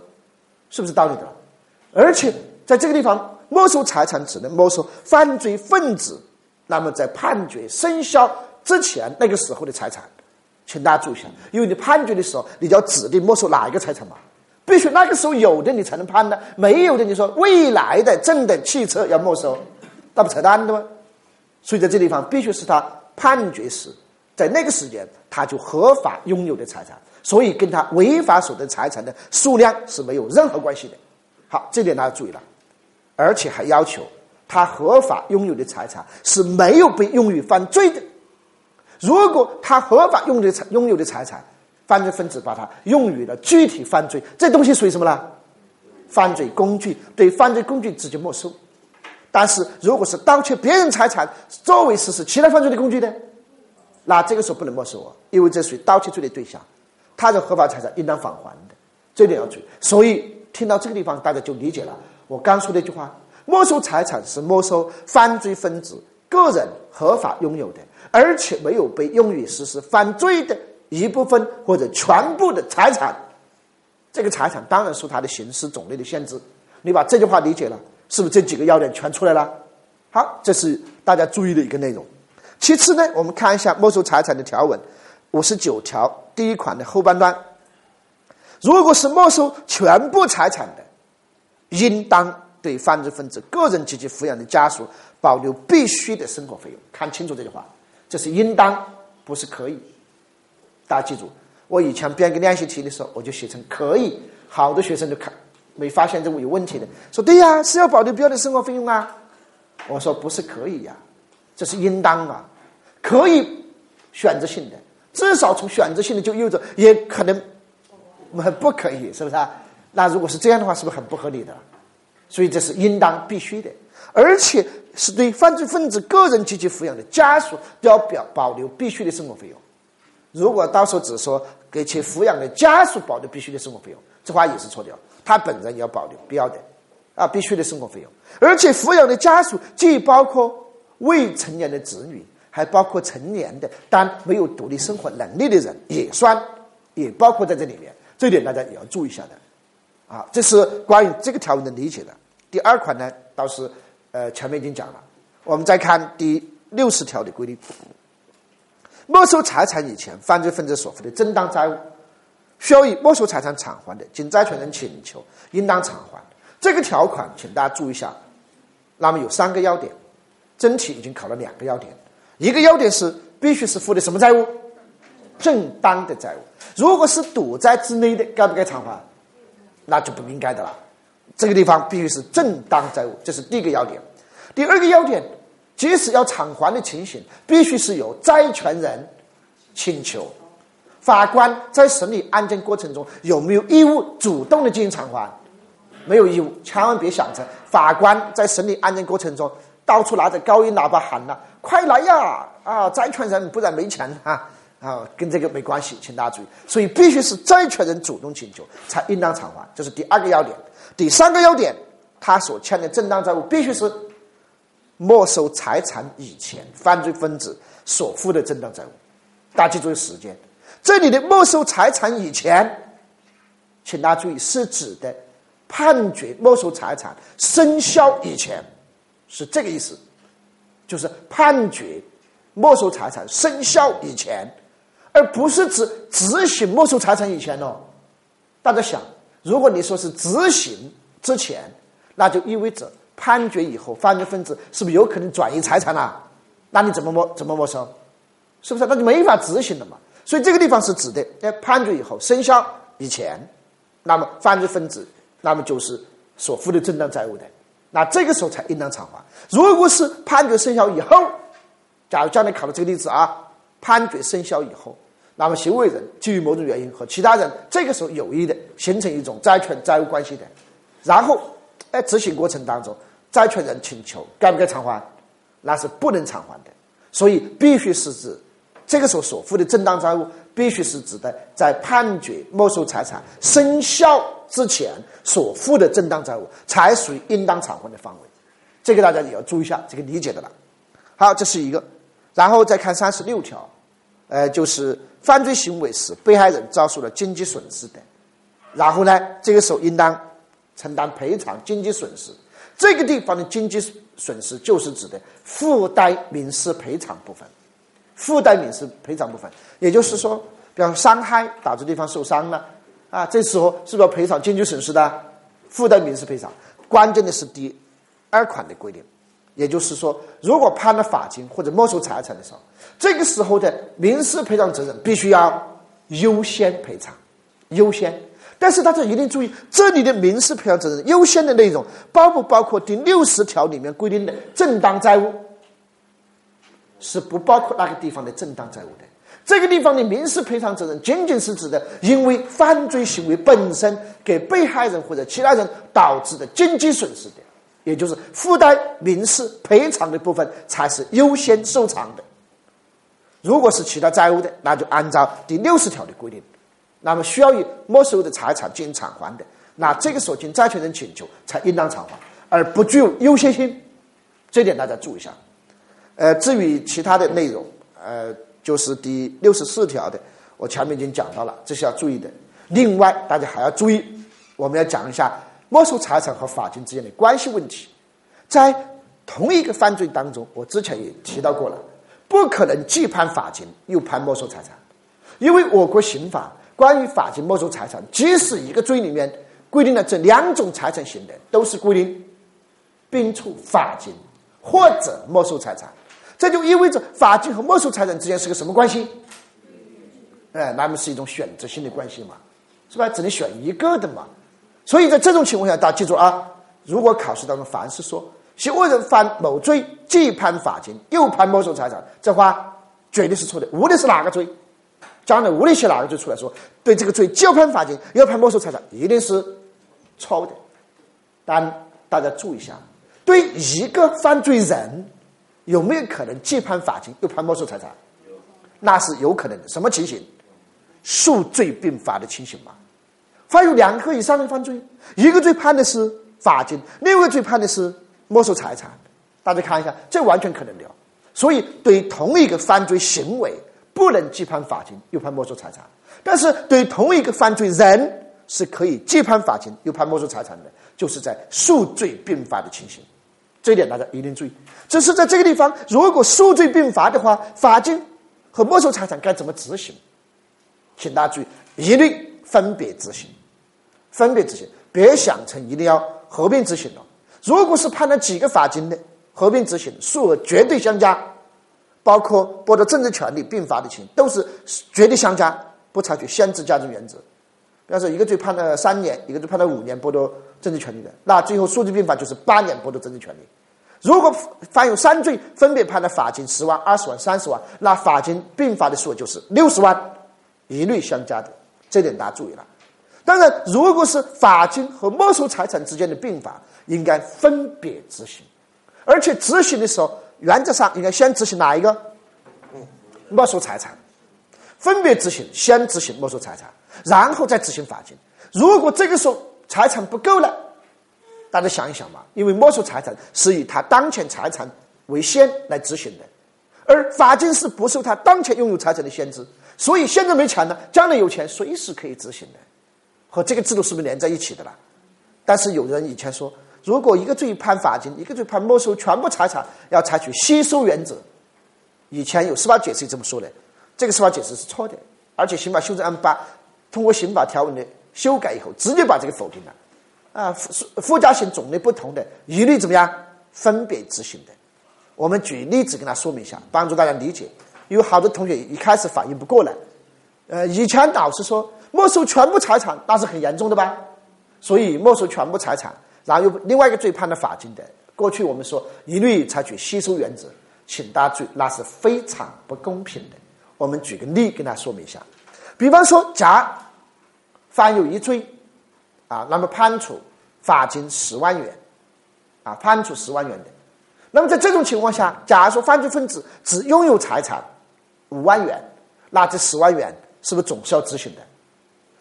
是不是道理的？而且在这个地方。没收财产只能没收犯罪分子，那么在判决生效之前那个时候的财产，请大家注意一下，因为你判决的时候，你就要指定没收哪一个财产嘛，必须那个时候有的你才能判呢，没有的你说未来的挣的汽车要没收，那不扯淡的吗？所以在这地方必须是他判决时，在那个时间他就合法拥有的财产，所以跟他违法所得财产的数量是没有任何关系的。好，这点大家注意了。而且还要求他合法拥有的财产是没有被用于犯罪的。如果他合法用的财拥有的财产，犯罪分子把它用于了具体犯罪，这东西属于什么呢？犯罪工具，对犯罪工具直接没收。但是如果是盗窃别人财产作为实施其他犯罪的工具的，那这个时候不能没收啊，因为这属于盗窃罪的对象，他的合法财产应当返还的，这点要注意。所以听到这个地方，大家就理解了。我刚说那句话，没收财产是没收犯罪分子个人合法拥有的，而且没有被用于实施犯罪的一部分或者全部的财产。这个财产当然受它的形式种类的限制。你把这句话理解了，是不是这几个要点全出来了？好，这是大家注意的一个内容。其次呢，我们看一下没收财产的条文，五十九条第一款的后半段，如果是没收全部财产的。应当对犯罪分子个人及其抚养的家属保留必须的生活费用。看清楚这句话，这是应当，不是可以。大家记住，我以前编个练习题的时候，我就写成可以。好多学生就看没发现这个有问题的，说对呀，是要保留必要的生活费用啊。我说不是可以呀，这是应当啊，可以选择性的，至少从选择性的就意味着也可能不可以，是不是啊？那如果是这样的话，是不是很不合理的？所以这是应当必须的，而且是对犯罪分子个人及其抚养的家属要表保留必须的生活费用。如果到时候只说给其抚养的家属保留必须的生活费用，这话也是错掉。他本人也要保留必要的啊必须的生活费用，而且抚养的家属既包括未成年的子女，还包括成年的但没有独立生活能力的人，也算也包括在这里面。这点大家也要注意一下的。啊，这是关于这个条文的理解的。第二款呢，倒是呃前面已经讲了。我们再看第六十条的规定：没收财产以前，犯罪分子所负的正当债务，需要以没收财产偿还的，经债权人请求，应当偿还。这个条款，请大家注意一下。那么有三个要点，真题已经考了两个要点。一个要点是必须是负的什么债务？正当的债务。如果是赌债之内的，该不该偿还？那就不应该的了，这个地方必须是正当债务，这是第一个要点。第二个要点，即使要偿还的情形，必须是由债权人请求。法官在审理案件过程中有没有义务主动的进行偿还？没有义务，千万别想着法官在审理案件过程中到处拿着高音喇叭喊了：“快来呀！啊，债权人，不然没钱啊！”啊，跟这个没关系，请大家注意。所以必须是债权人主动请求，才应当偿还，这是第二个要点。第三个要点，他所欠的正当债务必须是没收财产以前犯罪分子所负的正当债务。大家记住时间，这里的没收财产以前，请大家注意，是指的判决没收财产生效以前，是这个意思，就是判决没收财产生效以前。而不是指执行没收财产以前哦，大家想，如果你说是执行之前，那就意味着判决以后，犯罪分子是不是有可能转移财产啊？那你怎么没怎么没收？是不是？那就没法执行了嘛。所以这个地方是指的在判决以后生效以前，那么犯罪分子那么就是所负的正当债务的，那这个时候才应当偿还。如果是判决生效以后，假如将来考的这个例子啊，判决生效以后。那么行为人基于某种原因和其他人这个时候有意的形成一种债权债务关系的，然后在执行过程当中，债权人请求该不该偿还，那是不能偿还的。所以必须是指这个时候所负的正当债务，必须是指的在判决没收财产生效之前所负的正当债务，才属于应当偿还的范围。这个大家也要注意一下，这个理解的了。好，这是一个，然后再看三十六条，呃，就是。犯罪行为使被害人遭受了经济损失的，然后呢，这个时候应当承担赔偿经济损失。这个地方的经济损失就是指的附带民事赔偿部分，附带民事赔偿部分，也就是说，比方伤害导致对方受伤了，啊，这时候是不是要赔偿经济损失的？附带民事赔偿，关键的是第二款的规定。也就是说，如果判了罚金或者没收财产的时候，这个时候的民事赔偿责任必须要优先赔偿，优先。但是大家一定注意，这里的民事赔偿责任优先的内容包不包括第六十条里面规定的正当债务？是不包括那个地方的正当债务的。这个地方的民事赔偿责任仅仅是指的因为犯罪行为本身给被害人或者其他人导致的经济损失的。也就是附带民事赔偿的部分才是优先受偿的。如果是其他债务的，那就按照第六十条的规定，那么需要以没收的财产进行偿还的，那这个时候经债权人请求才应当偿还，而不具有优先性。这点大家注意一下。呃，至于其他的内容，呃，就是第六十四条的，我前面已经讲到了，这是要注意的。另外，大家还要注意，我们要讲一下。没收财产和罚金之间的关系问题，在同一个犯罪当中，我之前也提到过了，不可能既判罚金又判没收财产，因为我国刑法关于罚金没收财产，即使一个罪里面规定了这两种财产行为，都是规定并处罚金或者没收财产，这就意味着罚金和没收财产之间是个什么关系？哎，那么是一种选择性的关系嘛，是吧？只能选一个的嘛。所以在这种情况下，大家记住啊，如果考试当中凡是说行为人犯某罪，既判罚金，又判没收财产，这话绝对是错的。无论是哪个罪，将来无论写哪个罪出来说，对这个罪既要判罚金，又要判没收财产，一定是错误的。但大家注意一下，对一个犯罪人，有没有可能既判罚金又判没收财产？那是有可能的。什么情形？数罪并罚的情形嘛。犯有两个以上的犯罪，一个罪判的是罚金，另一个罪判的是没收财产。大家看一下，这完全可能的。所以，对同一个犯罪行为，不能既判罚金又判没收财产；但是，对同一个犯罪人，是可以既判罚金又判没收财产的，就是在数罪并罚的情形。这一点大家一定注意。只是在这个地方，如果数罪并罚的话，罚金和没收财产该怎么执行？请大家注意，一律分别执行。分别执行，别想成一定要合并执行了。如果是判了几个罚金的，合并执行，数额绝对相加，包括剥夺政治权利并罚的情，都是绝对相加，不采取限制加重原则。比方说，一个罪判了三年，一个罪判了五年剥夺政治权利的，那最后数罪并罚就是八年剥夺政治权利。如果犯有三罪，分别判了罚金十万、二十万、三十万，那罚金并罚的数额就是六十万，一律相加的。这点大家注意了。当然，如果是罚金和没收财产之间的并罚，应该分别执行，而且执行的时候，原则上应该先执行哪一个？没收财产，分别执行，先执行没收财产，然后再执行罚金。如果这个时候财产不够了，大家想一想嘛，因为没收财产是以他当前财产为先来执行的，而罚金是不受他当前拥有财产的限制，所以现在没钱了，将来有钱随时可以执行的。和这个制度是不是连在一起的了？但是有人以前说，如果一个罪判罚金，一个罪判没收全部财产，要采取吸收原则。以前有司法解释这么说的，这个司法解释是错的。而且刑法修正案八通过刑法条文的修改以后，直接把这个否定了。啊，附附加刑种类不同的，一律怎么样分别执行的？我们举例子跟他说明一下，帮助大家理解。有好多同学一开始反应不过来。呃，以前老师说。没收全部财产，那是很严重的吧？所以没收全部财产，然后又另外一个罪判了罚金的。过去我们说一律采取吸收原则，请大家注意，那是非常不公平的。我们举个例跟大家说明一下，比方说，甲犯有一罪，啊，那么判处罚金十万元，啊，判处十万元的。那么在这种情况下，假如说犯罪分子只拥有财产五万元，那这十万元是不是总是要执行的？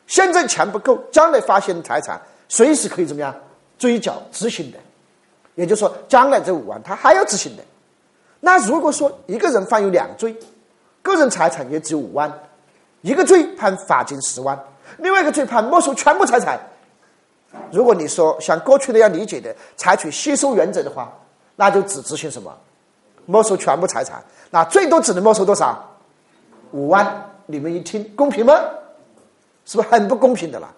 现在钱不够，将来发现财产随时可以怎么样追缴执行的，也就是说，将来这五万他还要执行的。那如果说一个人犯有两罪，个人财产也只有五万，一个罪判罚金十万，另外一个罪判没收全部财产。如果你说像过去那样理解的，采取吸收原则的话，那就只执行什么没收全部财产，那最多只能没收多少五万？你们一听公平吗？是不是很不公平的啦？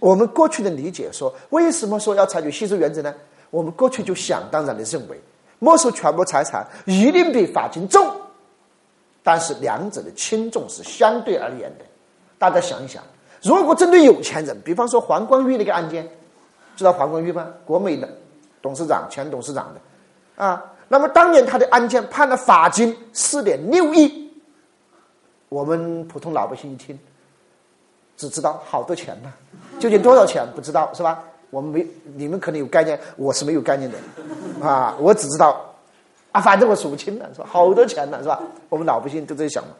我们过去的理解说，为什么说要采取吸收原则呢？我们过去就想当然的认为，没收全部财产一定比罚金重，但是两者的轻重是相对而言的。大家想一想，如果针对有钱人，比方说黄光裕那个案件，知道黄光裕吗？国美的董事长、前董事长的啊，那么当年他的案件判了罚金四点六亿，我们普通老百姓一听。只知道好多钱呢，究竟多少钱不知道是吧？我们没，你们可能有概念，我是没有概念的，啊，我只知道，啊，反正我数不清了，是吧？好多钱呢，是吧？我们老百姓都在想嘛。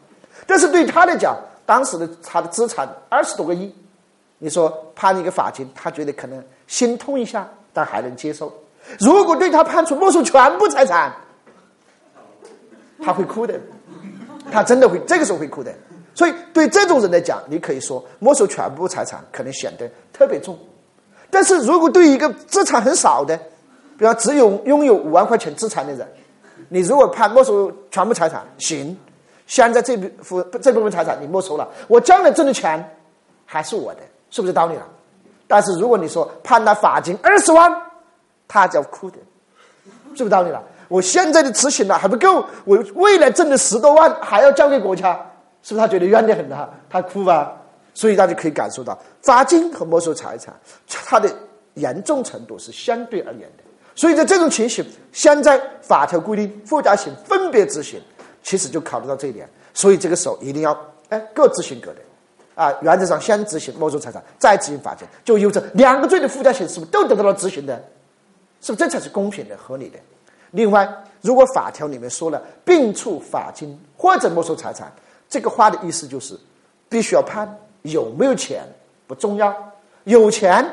但是对他来讲，当时的他的资产二十多个亿，你说判一个罚金，他觉得可能心痛一下，但还能接受。如果对他判处没收全部财产，他会哭的，他真的会，这个时候会哭的。所以，对这种人来讲，你可以说没收全部财产可能显得特别重。但是如果对一个资产很少的，比方只有拥有五万块钱资产的人，你如果判没收全部财产，行，现在这部分这部分财产你没收了，我将来挣的钱还是我的，是不是道理了？但是如果你说判他罚金二十万，他就要哭的，是不是道理了？我现在的执行了还不够，我未来挣的十多万还要交给国家。是不是他觉得冤得很呐？他哭吧？所以大家可以感受到，罚金和没收财产，它的严重程度是相对而言的。所以在这种情形，现在法条规定附加刑分别执行，其实就考虑到这一点。所以这个时候一定要哎各执行各的，啊，原则上先执行没收财产，再执行罚金，就有着两个罪的附加刑是不是都得到了执行的？是不是这才是公平的、合理的？另外，如果法条里面说了并处罚金或者没收财产，这个话的意思就是必须要判，有没有钱不重要，有钱。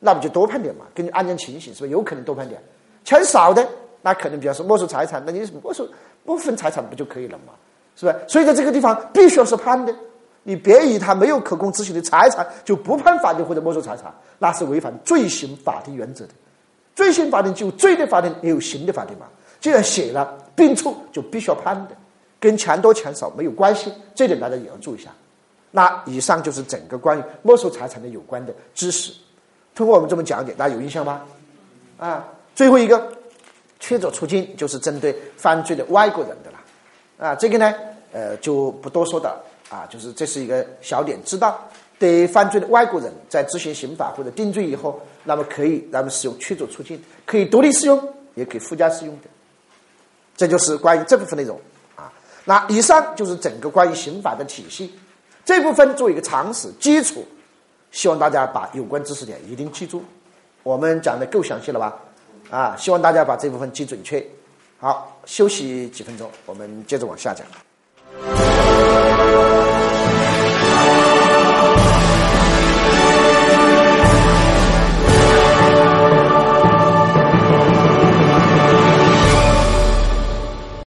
那不就多判点嘛？根据案件情形，是不是有可能多判点？钱少的，那可能比方说没收财产，那你没收部分财产不就可以了嘛？是吧？所以在这个地方必须要是判的，你别以他没有可供执行的财产就不判法定或者没收财产，那是违反罪刑法定原则的。罪刑法定就罪的法定也有刑的法定嘛。既然写了并处，就必须要判的，跟钱多钱少没有关系，这点大家也要注意一下。那以上就是整个关于没收财产的有关的知识。通过我们这么讲解，大家有印象吗？啊，最后一个驱逐出境就是针对犯罪的外国人的了。啊，这个呢，呃，就不多说的啊，就是这是一个小点，知道对犯罪的外国人在执行刑法或者定罪以后，那么可以咱们使用驱逐出境，可以独立适用，也可以附加适用的。这就是关于这部分内容。那以上就是整个关于刑法的体系，这部分做一个常识基础。希望大家把有关知识点一定记住，我们讲的够详细了吧？啊，希望大家把这部分记准确。好，休息几分钟，我们接着往下讲。